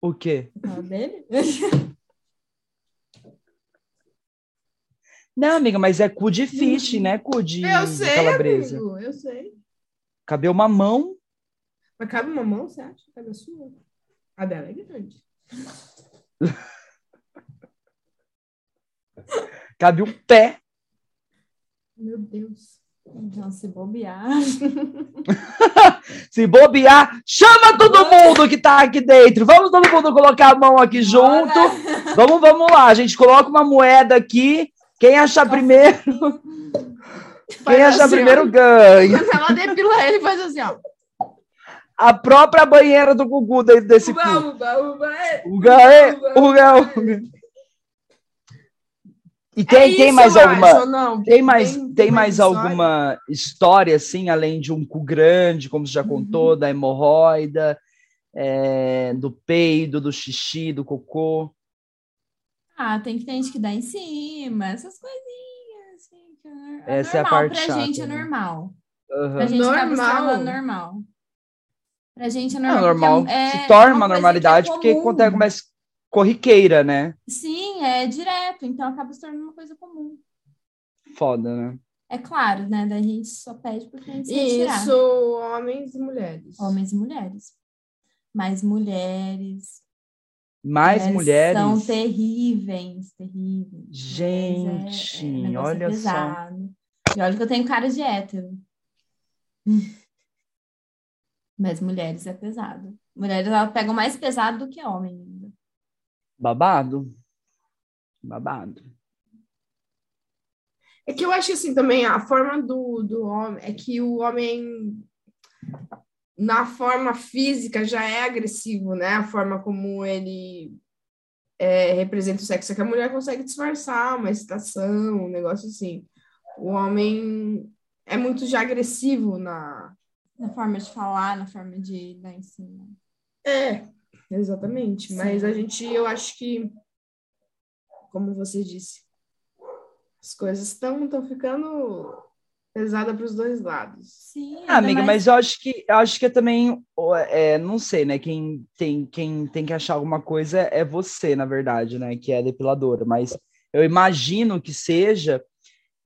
O quê? Dele? Não, amiga, mas é cu de fish, né? Cu de, eu de sei, calabresa. amigo, eu sei. Cabe uma mão. Mas cabe uma mão, você acha? Cabe a sua? A dela é grande. Cabe um pé. Meu Deus. Então, se bobear. Se bobear, chama todo mundo que tá aqui dentro. Vamos todo mundo colocar a mão aqui junto. Vamos, vamos lá. A gente coloca uma moeda aqui. Quem achar primeiro, quem achar assim, ó. primeiro ganha. Quando ela depila ele, faz assim, ó. A própria banheira do Gugu dentro desse Uba, cu. uba, uba, é. Uga, é, uga, uga. E tem, É tem isso, mais eu alguma? Tem mais, tem, mais história? alguma história, assim, além de um cu grande, como você já contou, da hemorroida, é, do peido, do xixi, do cocô? Ah, tem gente que dá em cima, essas coisinhas. Assim, que é é Essa é a normal, parte pra gente é chata, né? normal. Aham. Pra gente se Normal? normal. Pra gente é É normal. normal, porque é- se é torna uma que é normalidade, porque comum. acontece mais corriqueira, né? Sim, é direto, então acaba se tornando uma coisa comum. Foda, né? É claro, né? Da gente só pede porque a gente se retirar. Isso, homens e mulheres. Homens e mulheres. Mas mulheres. Mais mulheres. São terríveis, terríveis. Gente, Mulheres negócio olha só. pesado. E olha que eu tenho cara de hétero. Mas mulheres é pesado. Mulheres elas pegam mais pesado do que homem ainda. Babado. Babado. É que eu acho assim também, a forma do, do homem, é que o homem, na forma física, já é agressivo, né? A forma como ele é, representa o sexo, é que a mulher consegue disfarçar uma excitação, um negócio assim. O homem é muito já agressivo na. Na forma de falar, na forma de dar em cima. É, exatamente. Mas Sim. a gente, eu acho que, como você disse, as coisas estão estão ficando pesadas para os dois lados. Sim, Ah, amiga, mais- mas eu acho que eu acho que é também, é, não sei, né? Quem tem, quem tem que achar alguma coisa é você, na verdade, né? Que é depiladora. Mas eu imagino que seja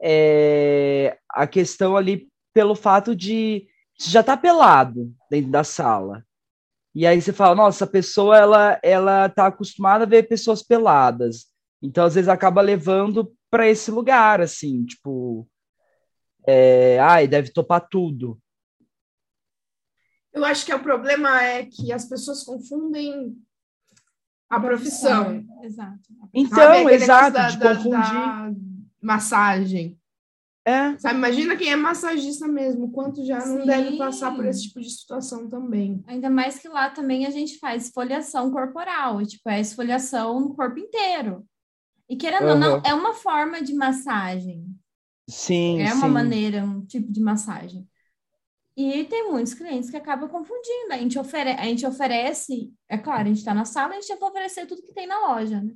é, a questão ali pelo fato de você já tá pelado dentro da sala. E aí você fala, nossa, a pessoa ela ela tá acostumada a ver pessoas peladas. Então às vezes acaba levando para esse lugar assim, tipo, é, ai, deve topar tudo. Eu acho que o problema é que as pessoas confundem a profissão. Exato. Então, exato, negócio de da- confundir. da massagem. É, Sabe, imagina quem é massagista mesmo, quanto já não Sim. deve passar por esse tipo de situação também. Ainda mais que lá também a gente faz esfoliação corporal, tipo, é esfoliação no corpo inteiro. E querendo ou não, é uma forma de massagem. Sim, É uma sim. maneira, um tipo de massagem. E tem muitos clientes que acabam confundindo. A gente, ofere a gente oferece, é claro, a gente está na sala, a gente tem que oferecer tudo que tem na loja, né?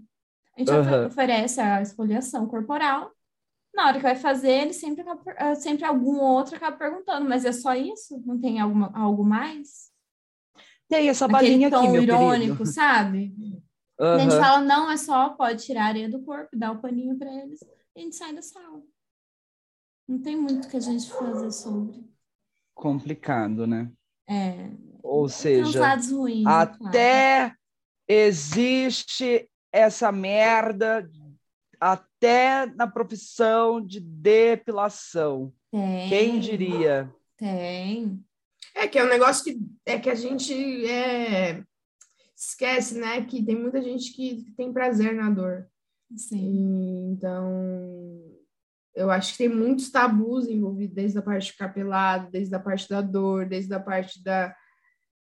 A gente Aham. oferece a esfoliação corporal. Na hora que vai fazer, ele sempre, acaba ah, sempre algum outro acaba perguntando, mas é só isso? Não tem alguma, algo mais? Tem essa Aquele balinha aqui, tom irônico, querido. sabe? A gente fala, não, é só, pode tirar a areia do corpo, dar o paninho para eles, e a gente sai da sala. Não tem muito que a gente fazer sobre. Complicado, né? É, Ou seja, ruins, é claro. até existe essa merda até na profissão de depilação. Tem, Quem diria? Tem. É que é um negócio que é que a gente é esquece, né, que tem muita gente que tem prazer na dor. Sim. Então, eu acho que tem muitos tabus envolvidos, desde a parte de ficar pelado, desde a parte da dor, desde a parte da,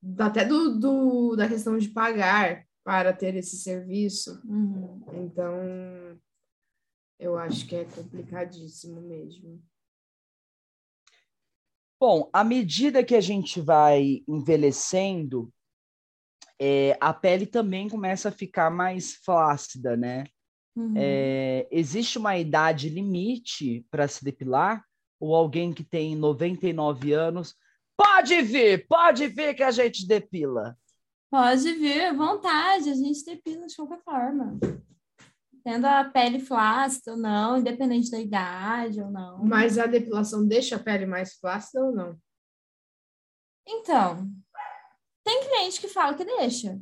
da até do, do, da questão de pagar para ter esse serviço. Uhum. Então, eu acho que é complicadíssimo mesmo. Bom, à medida que a gente vai envelhecendo, é, a pele também começa a ficar mais flácida, né? Uhum. É, existe uma idade limite para se depilar? Ou alguém que tem 99 anos pode vir, pode vir que a gente depila? Pode vir vontade, a gente depila de qualquer forma. Tendo a pele flácida ou não, independente da idade ou não. Mas a depilação deixa a pele mais flácida ou não? Então, tem cliente que fala que deixa.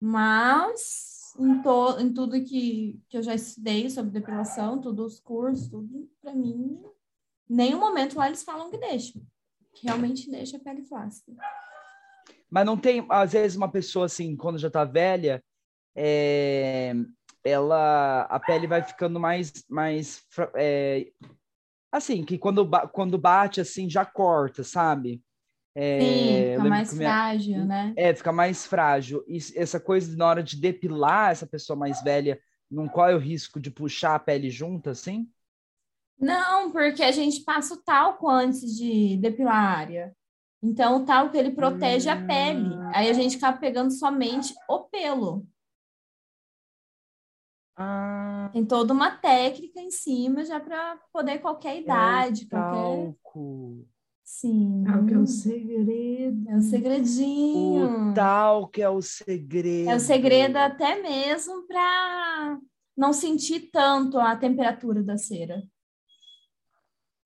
Mas em, to, em tudo que, que eu já estudei sobre depilação, todos os cursos, tudo, para mim, nenhum momento lá eles falam que deixa. Que realmente deixa a pele flácida. Mas não tem, às vezes, uma pessoa assim, quando já tá velha, é, ela a pele vai ficando mais mais é, assim que quando quando bate assim já corta sabe é, Sim, fica mais minha, frágil né é fica mais frágil e essa coisa na hora de depilar essa pessoa mais velha não corre o risco de puxar a pele junto assim não porque a gente passa o talco antes de depilar a área então o talco ele protege hum. a pele aí a gente acaba pegando somente o pelo ah. Tem toda uma técnica em cima já para poder qualquer é idade, é qualquer. Talco. Sim. Talco é o segredo. É o segredinho. O talco é o segredo. É o segredo até mesmo para não sentir tanto a temperatura da cera.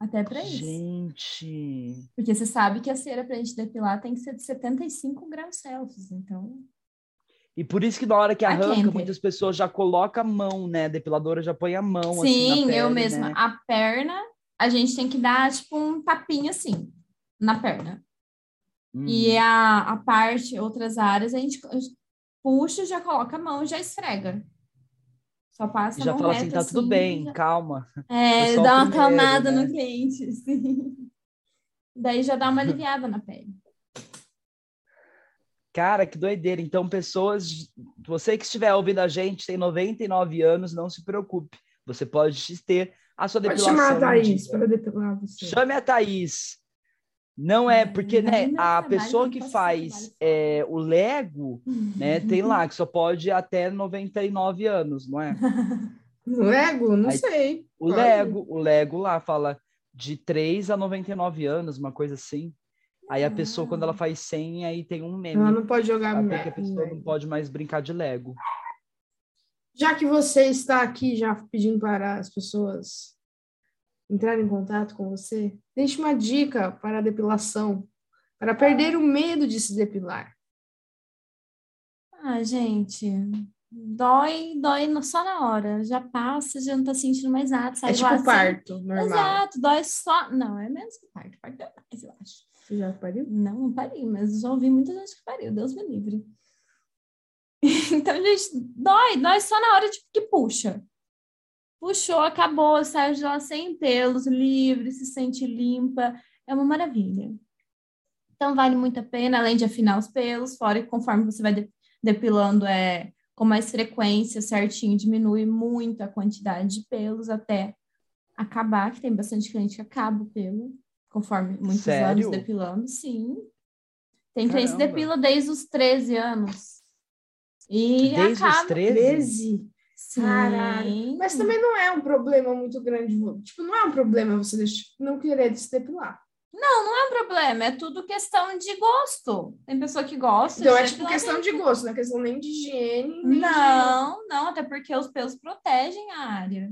Até para isso. Gente. Porque você sabe que a cera para a gente depilar tem que ser de 75 graus Celsius. Então. E por isso que na hora que arranca, muitas pessoas já colocam a mão, né? A depiladora já põe a mão Sim, assim pele, eu mesma. Né? A perna, a gente tem que dar, tipo, um tapinha assim, na perna. Hum. E a, a parte, outras áreas, a gente puxa, já coloca a mão e já esfrega. Só passa Já fala assim, tá assim, tudo bem, já... calma. É, dá uma acalmada né? no cliente, sim. Daí já dá uma aliviada na pele. Cara, que doideira. Então, pessoas, você que estiver ouvindo a gente, tem 99 anos, não se preocupe. Você pode ter a sua pode depilação. Pode chamar a Thaís para depilar você. Chame a Thaís. Não é, porque, né, a pessoa que faz é, o Lego, né, tem lá que só pode até 99 anos, não é? Lego? Não Aí, sei. O pode. Lego, o Lego lá fala de 3 a 99 anos, uma coisa assim. Aí a pessoa, quando ela ah. faz 100, aí tem um meme. Ela não pode jogar Porque a pessoa não pode mais brincar de Lego. Já que você está aqui já pedindo para as pessoas entrarem em contato com você, deixe uma dica para a depilação, para perder o medo de se depilar. Ah, gente, dói, dói só na hora. Já passa, já não tá sentindo mais nada. Sai é tipo assim. parto, normal. Exato, dói só. Não, é menos que parto. Parto é mais, eu acho. Você já pariu? Não, não parei, mas já ouvi muita gente que pariu, Deus me livre. então, gente, dói, dói só na hora de que puxa. Puxou, acabou, saiu de lá sem pelos, livre, se sente limpa. É uma maravilha. Então, vale muito a pena, além de afinar os pelos, fora que conforme você vai depilando é, com mais frequência, certinho, diminui muito a quantidade de pelos até acabar, que tem bastante cliente que acaba o pelo conforme muitos Sério? anos depilando, sim. Tem clientes que depila desde os 13 anos. E desde acaba... os 13? 13? Sim. Caralho. Mas também não é um problema muito grande. Tipo, não é um problema você deixar, não querer se depilar. Não, não é um problema, é tudo questão de gosto. Tem pessoa que gosta. Então é tipo questão de gosto, não é questão nem de higiene. Nem não, de... não, até porque os pelos protegem a área.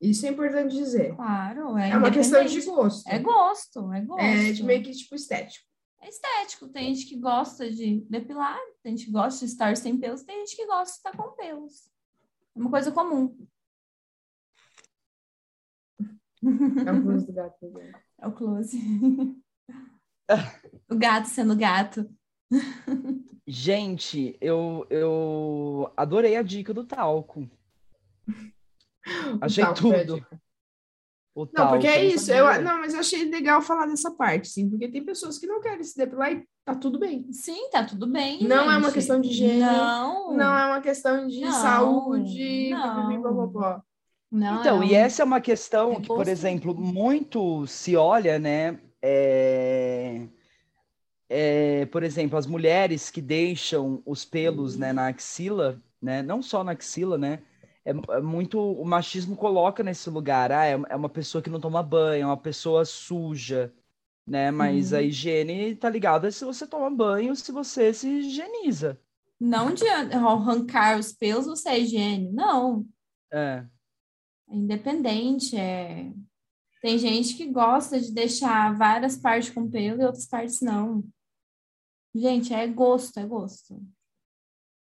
Isso é importante dizer. Claro, é. É uma questão de gosto. É gosto, é gosto. É de meio que tipo estético. É estético. Tem gente que gosta de depilar, tem gente que gosta de estar sem pelos, tem gente que gosta de estar com pelos. É uma coisa comum. É o close do gato. É o close. o gato sendo gato. Gente, eu, eu adorei a dica do talco. Achei talco é tudo. dica. O Não, talco, porque é isso. Eu, não, mas eu achei legal falar dessa parte, sim, porque tem pessoas que não querem se depilar e tá tudo bem. Sim, tá tudo bem. Não é uma gente. questão de higiene, Não. Não é uma questão de Não, saúde, não. pipipi, popopó. Não, Então, é e um- essa é uma questão é que, por exemplo, muito se olha, né? é, é, por exemplo, as mulheres que deixam os pelos, né, na axila, né? Não só na axila, né? É, é muito o machismo coloca nesse lugar. Ah, é, é uma pessoa que não toma banho, é uma pessoa suja, né? Mas Uhum. a higiene tá ligada se você toma banho, se você se higieniza. Não de arrancar os pelos, você é higiene. Não. É. É independente. É... Tem gente que gosta de deixar várias partes com pelo e outras partes não. Gente, é gosto, é gosto.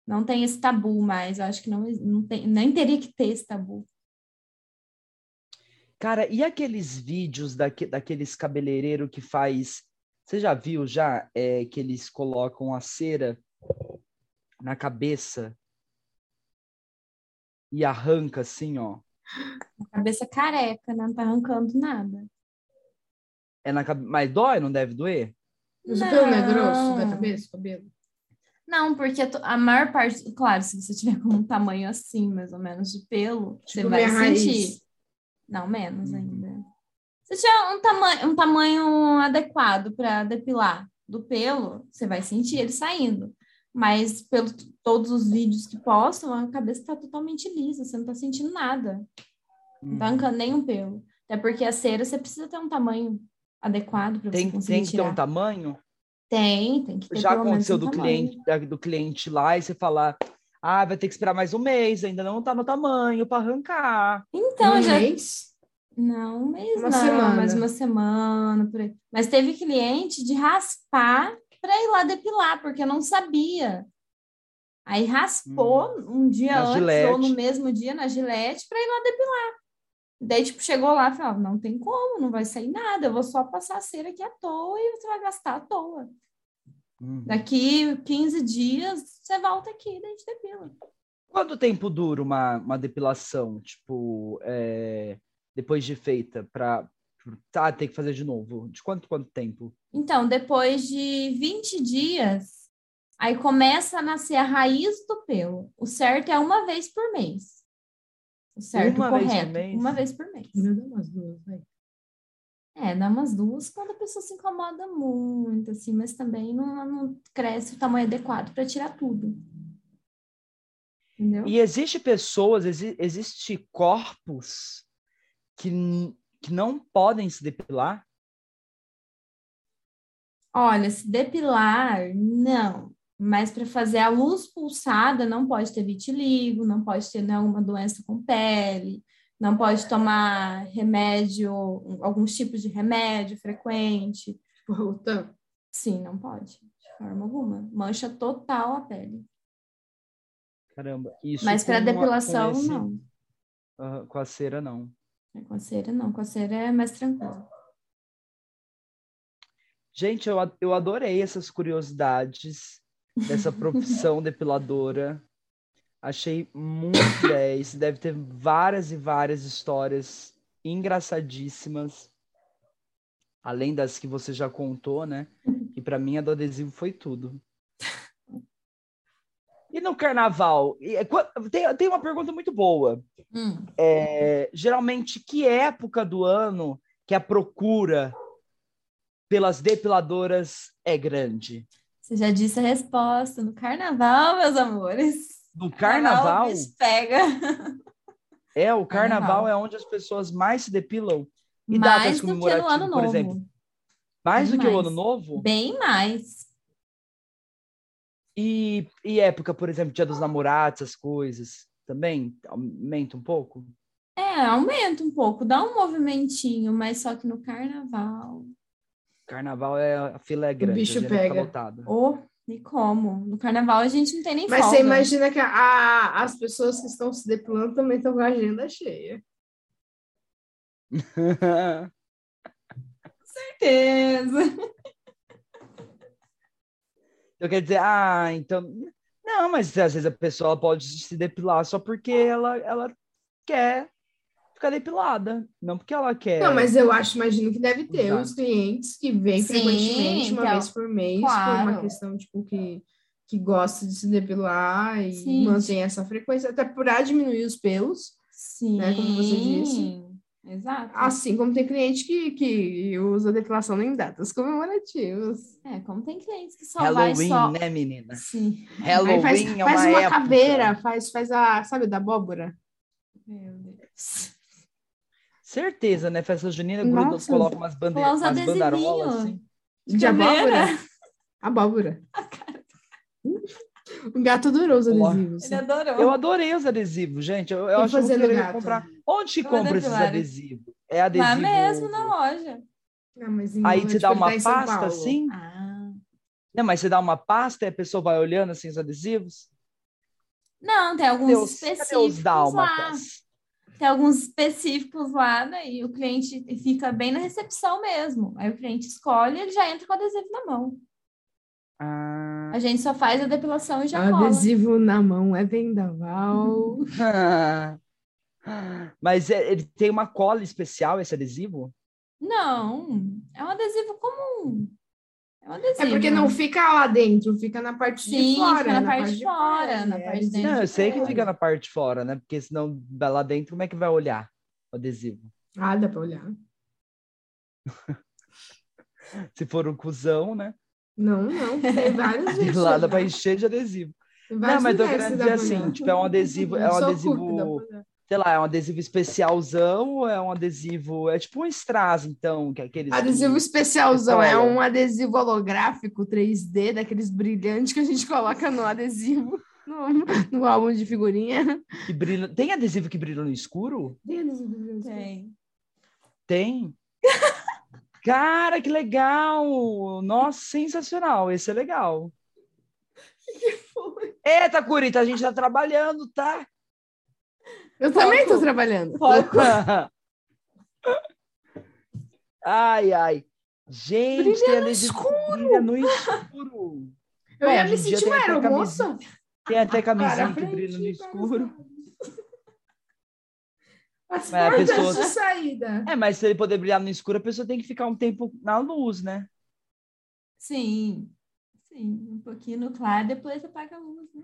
Não tem esse tabu mais. Eu acho que não, não tem, nem teria que ter esse tabu. Cara, e aqueles vídeos daque, daqueles cabeleireiros que faz. Você já viu já é, que eles colocam a cera na cabeça e arranca assim, ó. A cabeça careca, né? não tá arrancando nada. É na cabe... Mas dói, não deve doer? Mas o pelo não é grosso da cabeça, o cabelo? Não, porque a maior parte, claro, se você tiver com um tamanho assim, mais ou menos, de pelo, você Tipo vai minha raiz. sentir. Não, menos Uhum. ainda. Se tiver um, tamanho um tamanho adequado para depilar do pelo, você vai sentir ele saindo. Mas pelos todos os vídeos que postam, a cabeça está totalmente lisa, você não está sentindo nada. Não tá Uhum. arrancando nenhum pelo. Até porque a cera você precisa ter um tamanho adequado para você Tem, conseguir tem que ter tirar. um tamanho? Tem, tem que ter Já aconteceu do tamanho. cliente, do cliente lá e você falar, ah, vai ter que esperar mais um mês, ainda não tá no tamanho para arrancar. Então, um já mês? Não, um mês Uma não, semana. mais uma semana por aí. Mas teve cliente de raspar para ir lá depilar, porque eu não sabia. Aí raspou um dia antes Gillette. ou no mesmo dia na Gillette para ir lá depilar. Daí, tipo, chegou lá e falou: não tem como, não vai sair nada, eu vou só passar a cera aqui à toa e você vai gastar à toa. Uhum. Daqui 15 dias você volta aqui e daí a gente depila. Quanto tempo dura uma, uma depilação, tipo, é, depois de feita, para tá, ter que fazer de novo? De quanto, quanto tempo? Então, depois de 20 dias, aí começa a nascer a raiz do pelo. O certo é uma vez por mês. Certo, Uma vez por correto. mês? Uma vez por mês. Ainda dá umas duas, vai. É, dá umas duas quando a pessoa se incomoda muito, assim, mas também não, não cresce o tamanho adequado para tirar tudo. Entendeu? E existe pessoas, exi existe corpos que, que não podem se depilar? Olha, se depilar, não. Mas para fazer a luz pulsada, não pode ter vitiligo, não pode ter nenhuma doença com pele, não pode tomar remédio, alguns tipos de remédio frequente. Rotan. Sim, não pode, de forma alguma. Mancha total a pele. Caramba, isso Mas para depilação, esse- não. com a cera, não. Com a cera, não. Com a cera é mais tranquilo. Gente, eu, eu adorei essas curiosidades dessa profissão depiladora. Achei muito 10. Deve ter várias e várias histórias engraçadíssimas. Além das que você já contou, né? E para mim a do adesivo foi tudo. E no carnaval? É Tem, tem uma pergunta muito boa. Hum. É, geralmente, que época do ano que a procura pelas depiladoras é grande? Você já disse a resposta. No carnaval, meus amores. No carnaval? o bicho pega. É, o carnaval, Carnaval. é onde as pessoas mais se depilam. E mais datas do que no ano por novo. exemplo? Mais do Bem que o mais. ano novo? Bem mais. E, e época, por exemplo, dia dos namorados, essas coisas, também aumenta um pouco? É, aumenta um pouco, dá um movimentinho, mas só que no carnaval. Carnaval é a fila é grande, bicho agenda fica pega. lotada. Oh, e como? No carnaval a gente não tem nem Mas folga. você imagina que a- a- as pessoas que estão se depilando também estão com a agenda cheia. certeza. Então quer dizer, ah, então. Não, mas às vezes a pessoa pode se depilar só porque ela, ela quer ficar depilada, não porque ela quer. Não, mas eu acho, imagino que deve ter Exato. os clientes que vêm Sim, frequentemente, uma então, vez por mês, por claro. uma questão, tipo, que, que gosta de se depilar e Sim. mantém essa frequência, até para diminuir os pelos, Sim. Né, como você disse. Exato. assim como tem cliente que, que usa depilação em datas comemorativas. É, como tem clientes que só vai Halloween, só. né, menina? Sim. Halloween Aí faz, é faz uma, uma época. caveira, faz, faz a, sabe, da abóbora? Meu Deus. Certeza, né? Festa junina, gruda, Nossa. coloca umas, bande... Coloca uns umas bandarolas, assim. De abóbora? Abóbora. O gato adorou os adesivos. Ele adorou. Eu adorei os adesivos, gente. Eu, eu acho que eu comprar. Onde que compra esses adesivos? É adesivo. Lá mesmo na loja. Mas em- Aí te dá uma tá pasta assim? Ah. Não, mas você dá uma pasta e a pessoa vai olhando assim os adesivos? Não, tem alguns Cadê os, cadê específicos os lá. dálmatas? Tem alguns específicos lá, daí o cliente fica bem na recepção mesmo. Aí o cliente escolhe, ele já entra com o adesivo na mão. Ah. A gente só faz a depilação e já cola. Adesivo na mão é vendaval. Mas é- ele tem uma cola especial, esse adesivo? Não, é um adesivo comum. É. É porque não fica lá dentro, fica na parte Sim, de fora. fica na na parte de fora, na é, parte de dentro. Não, eu sei que fica na parte de fora, né? Porque senão lá dentro, como é que vai olhar o adesivo? Ah, dá pra olhar. Se for um cuzão, né? Não, não, tem vários De jeitos. lá dá de pra encher de adesivo. Não, mas eu lugares querendo que dá dizer assim, tipo, é um adesivo, é um adesivo. Sei lá, é um adesivo especialzão ou é um adesivo, é tipo um strass, então, que é aqueles Adesivo que- especialzão é um adesivo holográfico 3D, daqueles brilhantes que a gente coloca no adesivo, no, no álbum de figurinha. que brilham. Tem adesivo que brilha no escuro? Tem adesivo brilhante. Tem. Tem. Cara, que legal! Nossa, sensacional. Esse é legal. foi? Eita, Curita, a gente tá trabalhando, tá? Eu também Foco. trabalhando. Ai, ai. Gente, Brilha tem no que brilha no escuro. Eu ia Bom, me em dia sentir uma aeromoça. Tem até camisinha que frente, brilha no escuro. As Mas a portas pessoa- de saída. É, mas se ele poder brilhar no escuro, a pessoa tem que ficar um tempo na luz, né? Sim. Sim, um pouquinho no claro, depois apaga a luz, né?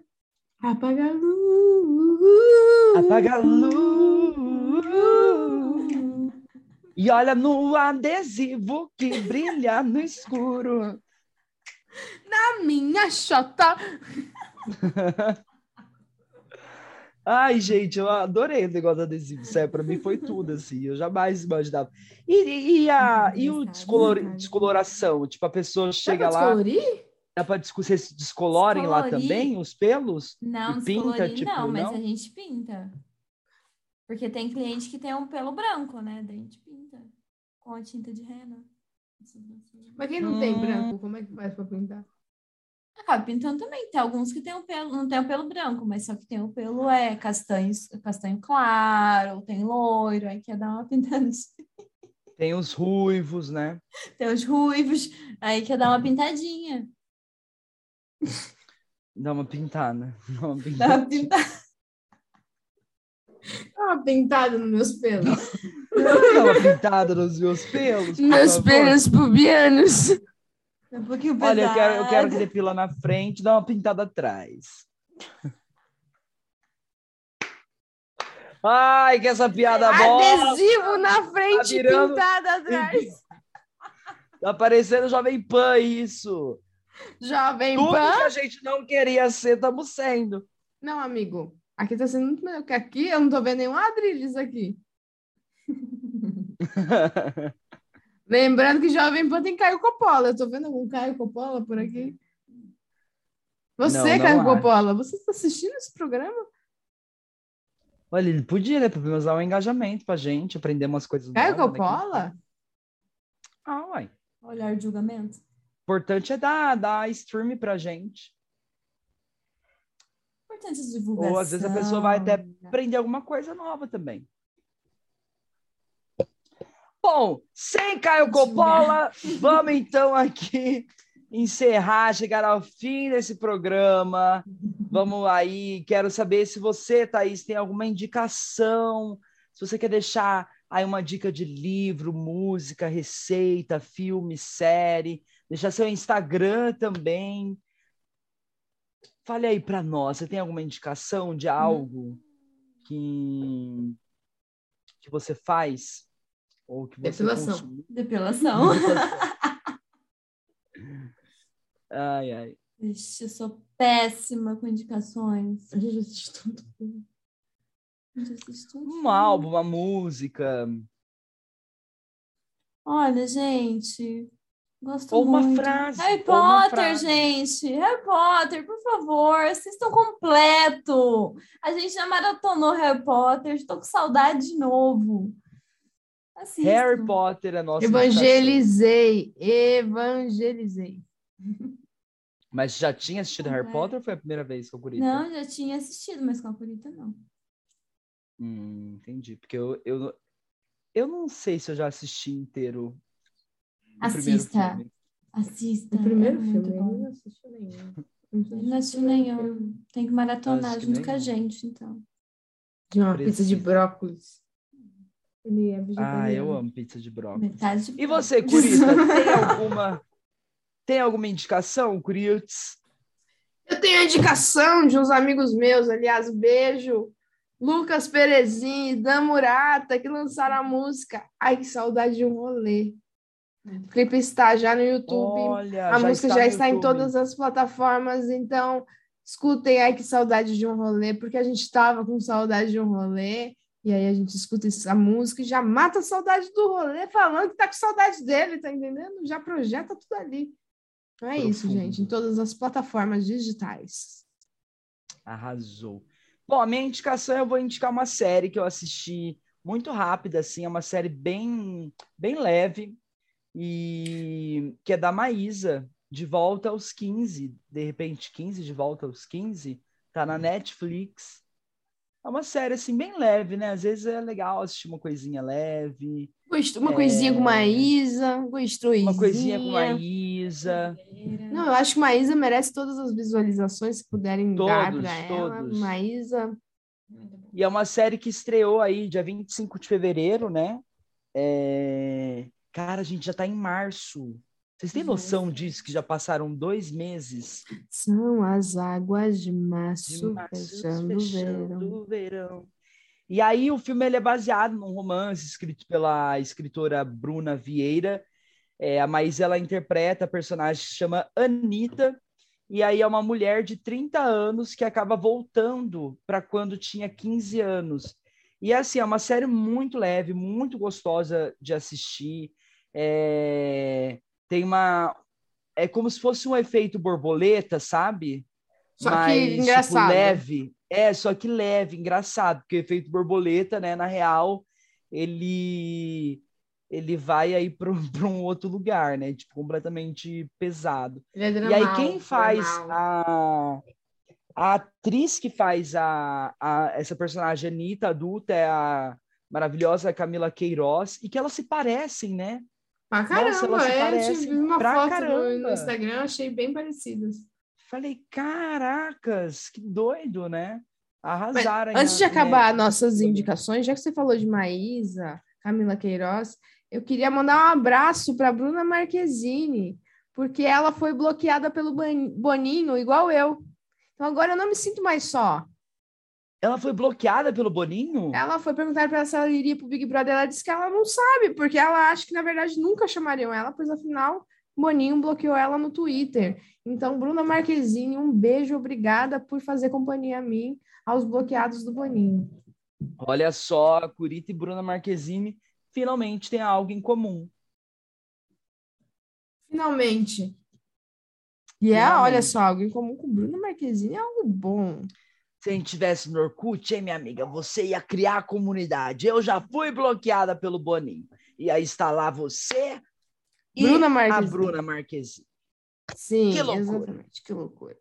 Apaga a luz. Apaga a luz. E olha no adesivo que brilha no escuro. A minha chota. Ai, gente, eu adorei o negócio do adesivo. Sério, pra mim foi tudo, assim. Eu jamais imaginava. E, e, e a, e o descolor, descoloração? Tipo, a pessoa chega lá, Descolorir? Dá pra desco- vocês descolorem lá também os pelos? Não, pinta, tipo, não, mas não? a gente pinta. Porque tem cliente que tem um pelo branco, né? Daí a gente pinta com a tinta de rena. Mas quem não tem Hum. branco, como é que faz pra pintar? Acaba pintando também. Tem alguns que tem um pelo, não tem o pelo branco, mas só que tem o pelo é castanho, castanho claro, tem loiro, aí quer dar uma pintada. Tem os ruivos, né? Tem os ruivos, aí quer dar uma pintadinha. Dá uma pintada. Dá uma Dá pintada. uma pintada. Dá uma pintada nos meus pelos. Dá uma pintada nos meus pelos. meus pelos pubianos. É um pouquinho Olha, eu quero, eu quero que pesado. depila na frente, dá uma pintada atrás. Ai, que essa piada boa! Adesivo na frente, Tá virando- pintada atrás. Tá parecendo Jovem Pan isso. Jovem Tudo Pan. que a gente não queria ser, estamos sendo. Não, amigo. Aqui tá sendo muito melhor que aqui. Eu não tô vendo nenhum Adrilles aqui. Lembrando que Jovem Pan tem Caio Coppola. Eu tô vendo algum Caio Coppola por aqui. Você, Não, não Caio acho. Coppola, você está assistindo esse programa? Olha, ele podia, né? Pra usar um engajamento pra gente, aprender umas coisas Caio novas, né, Coppola? Ah, uai. Olhar de julgamento. O importante é dar, dar stream pra gente. Importante divulgação. Ou às vezes a pessoa vai até aprender alguma coisa nova também. Bom, sem Caio Coppola, vamos então aqui encerrar, chegar ao fim desse programa. Vamos aí, quero saber se você, Thaís, tem alguma indicação, se você quer deixar aí uma dica de livro, música, receita, filme, série, deixar seu Instagram também. Fale aí para nós, você tem alguma indicação de algo que, que você faz? Ou que você Depilação. consome? Depilação. Ai, ai. Vixe, eu sou péssima com indicações. Tudo. Eu já assisti tudo. Um álbum, uma música, Olha, gente, gosto ou uma muito. frase. Harry Potter, frase. gente. Harry Potter, por favor, assistam completo. A gente já maratonou Harry Potter, estou com saudade de novo. Assistam. Harry Potter é a nossa indicação. Evangelizei, evangelizei. Mas já tinha assistido Harry É. Potter ou foi a primeira vez com a Curita? Não, já tinha assistido, mas com a Curita não. Hum, entendi. Porque eu, eu, eu não sei se eu já assisti inteiro. Assista. Assista. O primeiro é filme, ele não assistiu nenhum. Ele não assistiu nenhum. Tem que maratonar junto com a gente, então. De uma pizza de brócolis. Ele é Ah, eu amo pizza de brócolis. Metade. E você, Curita, tem alguma, tem alguma indicação, Curites? Eu tenho a indicação de uns amigos meus, aliás, beijo. Lucas Perezin e Dan Murata, que lançaram a música Ai, que saudade de um rolê. O clipe está já no YouTube. Olha, a música já está em todas as plataformas, então escutem Ai, que saudade de um rolê, porque a gente estava com saudade de um rolê. E aí a gente escuta essa música e já mata a saudade do rolê, falando que tá com saudade dele, tá entendendo? Já projeta tudo ali. Então é isso, Profundo. gente, em todas as plataformas digitais. Arrasou. Bom, a minha indicação eu vou indicar uma série que eu assisti muito rápida, assim, é uma série bem, bem leve, e que é da Maísa, De Volta aos 15, de repente 15, De Volta aos 15, tá na Netflix. É uma série, assim, bem leve, né? Às vezes é legal assistir uma coisinha leve, Gosto- Uma coisinha com Maísa, gostosinha. É. uma coisinha com Maísa. Não, eu acho que Maísa merece todas as visualizações que puderem dar Todos, para ela. todos. Maísa, E é uma série que estreou aí dia 25 de fevereiro, né? É... Cara, a gente já tá em março. Vocês têm noção disso, que já passaram dois meses? são as águas de março, de março fechando o verão. verão. E aí o filme ele é baseado num romance escrito pela escritora Bruna Vieira. É, a Maísa ela interpreta a personagem que se chama Anitta, e aí é uma mulher de 30 anos que acaba voltando para quando tinha 15 anos. E assim, é uma série muito leve, muito gostosa de assistir. É, Tem uma. É como se fosse um efeito borboleta, sabe? Só Mas, que tipo, engraçado. leve. É, só que leve, engraçado, porque o efeito borboleta, né, na real, ele ele vai aí para um outro lugar, né? Tipo, completamente pesado. É E dramal, aí, quem faz dramal. a, a atriz que faz a, a, essa personagem Anitta adulta é a maravilhosa Camila Queiroz, e que elas se parecem, né? Pra Nossa, caramba, elas se é, eu parecem tive uma foto no, caramba. no Instagram, achei bem parecidas. Falei, caracas, que doido, né? Mas Arrasaram. antes de né? acabar nossas indicações, já que você falou de Maísa, Camila Queiroz, eu queria mandar um abraço para Bruna Marquezine, porque ela foi bloqueada pelo Boninho, igual eu. Então agora eu não me sinto mais só. Ela foi bloqueada pelo Boninho? Ela foi perguntar para ela se ela iria para o Big Brother, ela disse que ela não sabe, porque ela acha que na verdade nunca chamariam ela, pois afinal Boninho bloqueou ela no Twitter. Então, Bruna Marquezine, um beijo, obrigada por fazer companhia a mim, aos bloqueados do Boninho. Olha só, Curita e Bruna Marquezine finalmente têm algo em comum. Finalmente. E é, Finalmente. olha só, algo em comum com Bruna Marquezine é algo bom. Se a gente tivesse no Orkut, hein, minha amiga, você ia criar a comunidade. Eu já fui bloqueada pelo Boninho. E aí está lá você e Bruna a. Bruna Marquezine. Sim, Que loucura. exatamente, que loucura.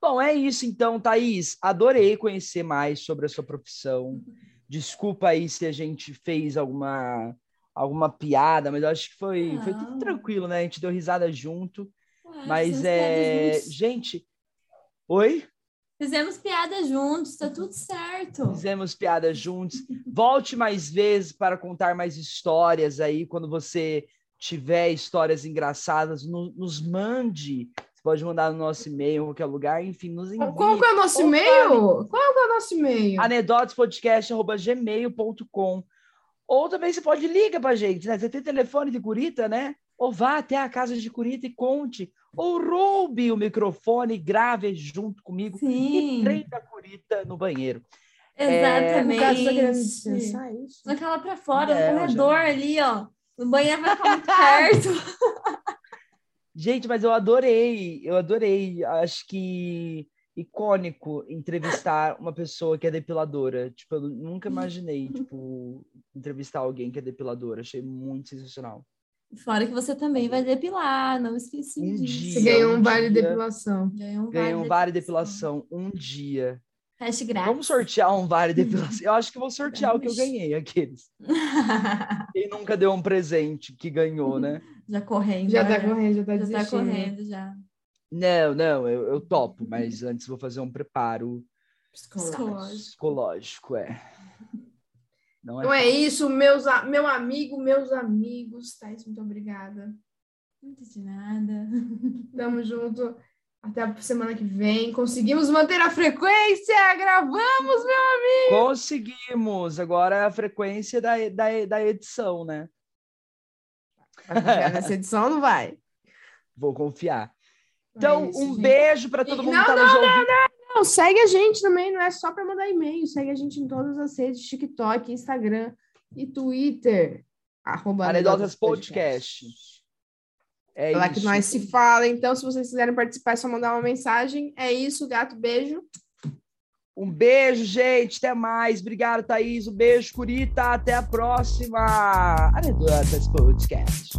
Bom, é isso então, Thaís. Adorei conhecer mais sobre a sua profissão. Desculpa aí se a gente fez alguma alguma piada, mas eu acho que foi, foi tudo tranquilo, né? A gente deu risada junto. Ué, Mas é. Gente. Oi? Fizemos piada juntos, tá tudo certo. Fizemos piadas juntos. Volte mais vezes para contar mais histórias aí. Quando você tiver histórias engraçadas, no- nos mande. Você pode mandar no nosso e-mail, em qualquer lugar. Enfim, nos envie. Qual que é o nosso Ou e-mail? Qual que é o nosso e-mail? anedotespodcast.gmail.com Ou também você pode ligar pra gente, né? Você tem telefone de Curita, né? Ou vá até a casa de Curita e conte. Ou roube o microfone, grave junto comigo e Sim, prenda a Curita no banheiro. exatamente. No caso, você tá querendo dispensar isso? Naquela pra fora, É, no corredor ali, ó. O banheiro vai ficar muito perto. Gente, mas eu adorei, eu adorei. Acho que icônico entrevistar uma pessoa que é depiladora. Tipo, eu nunca imaginei, tipo, entrevistar alguém que é depiladora. Achei muito sensacional. Fora que você também vai depilar, não esqueci Um disso. dia. Você ganhou um um vale dia. depilação. Ganhou um Ganhei um vale depilação um dia. Grátis. Vamos sortear um vale depilação. Eu acho que vou sortear o que eu ganhei, aqueles. Quem nunca deu um presente que ganhou, né? já correndo. Já né? tá correndo, já tá Já tá desistindo. correndo, já. Não, não, eu, eu topo, mas antes vou fazer um preparo Psicológico. psicológico, é. Não é Então é isso, meus, meu amigo, meus amigos. Thais, muito obrigada. Não de nada. Tamo junto. Até a semana que vem. Conseguimos manter a frequência. Gravamos, meu Conseguimos! Agora é a frequência da, da, da edição, né? Vai confiar nessa edição não vai? Vou confiar. Então, É isso, um gente. beijo para todo E- mundo não, que tá nos ouvindo. Não, segue a gente também, não é só para mandar e-mail. Segue a gente em todas as redes, TikTok, Instagram e Twitter. Arroba Anedotas Podcast. É É lá que nós se fala. Então, se vocês quiserem participar, é só mandar uma mensagem. É isso, gato. Beijo. Um beijo, gente. Até mais. Obrigado, Thaís. Um beijo, Curita. Até a próxima. Anedotas Podcast.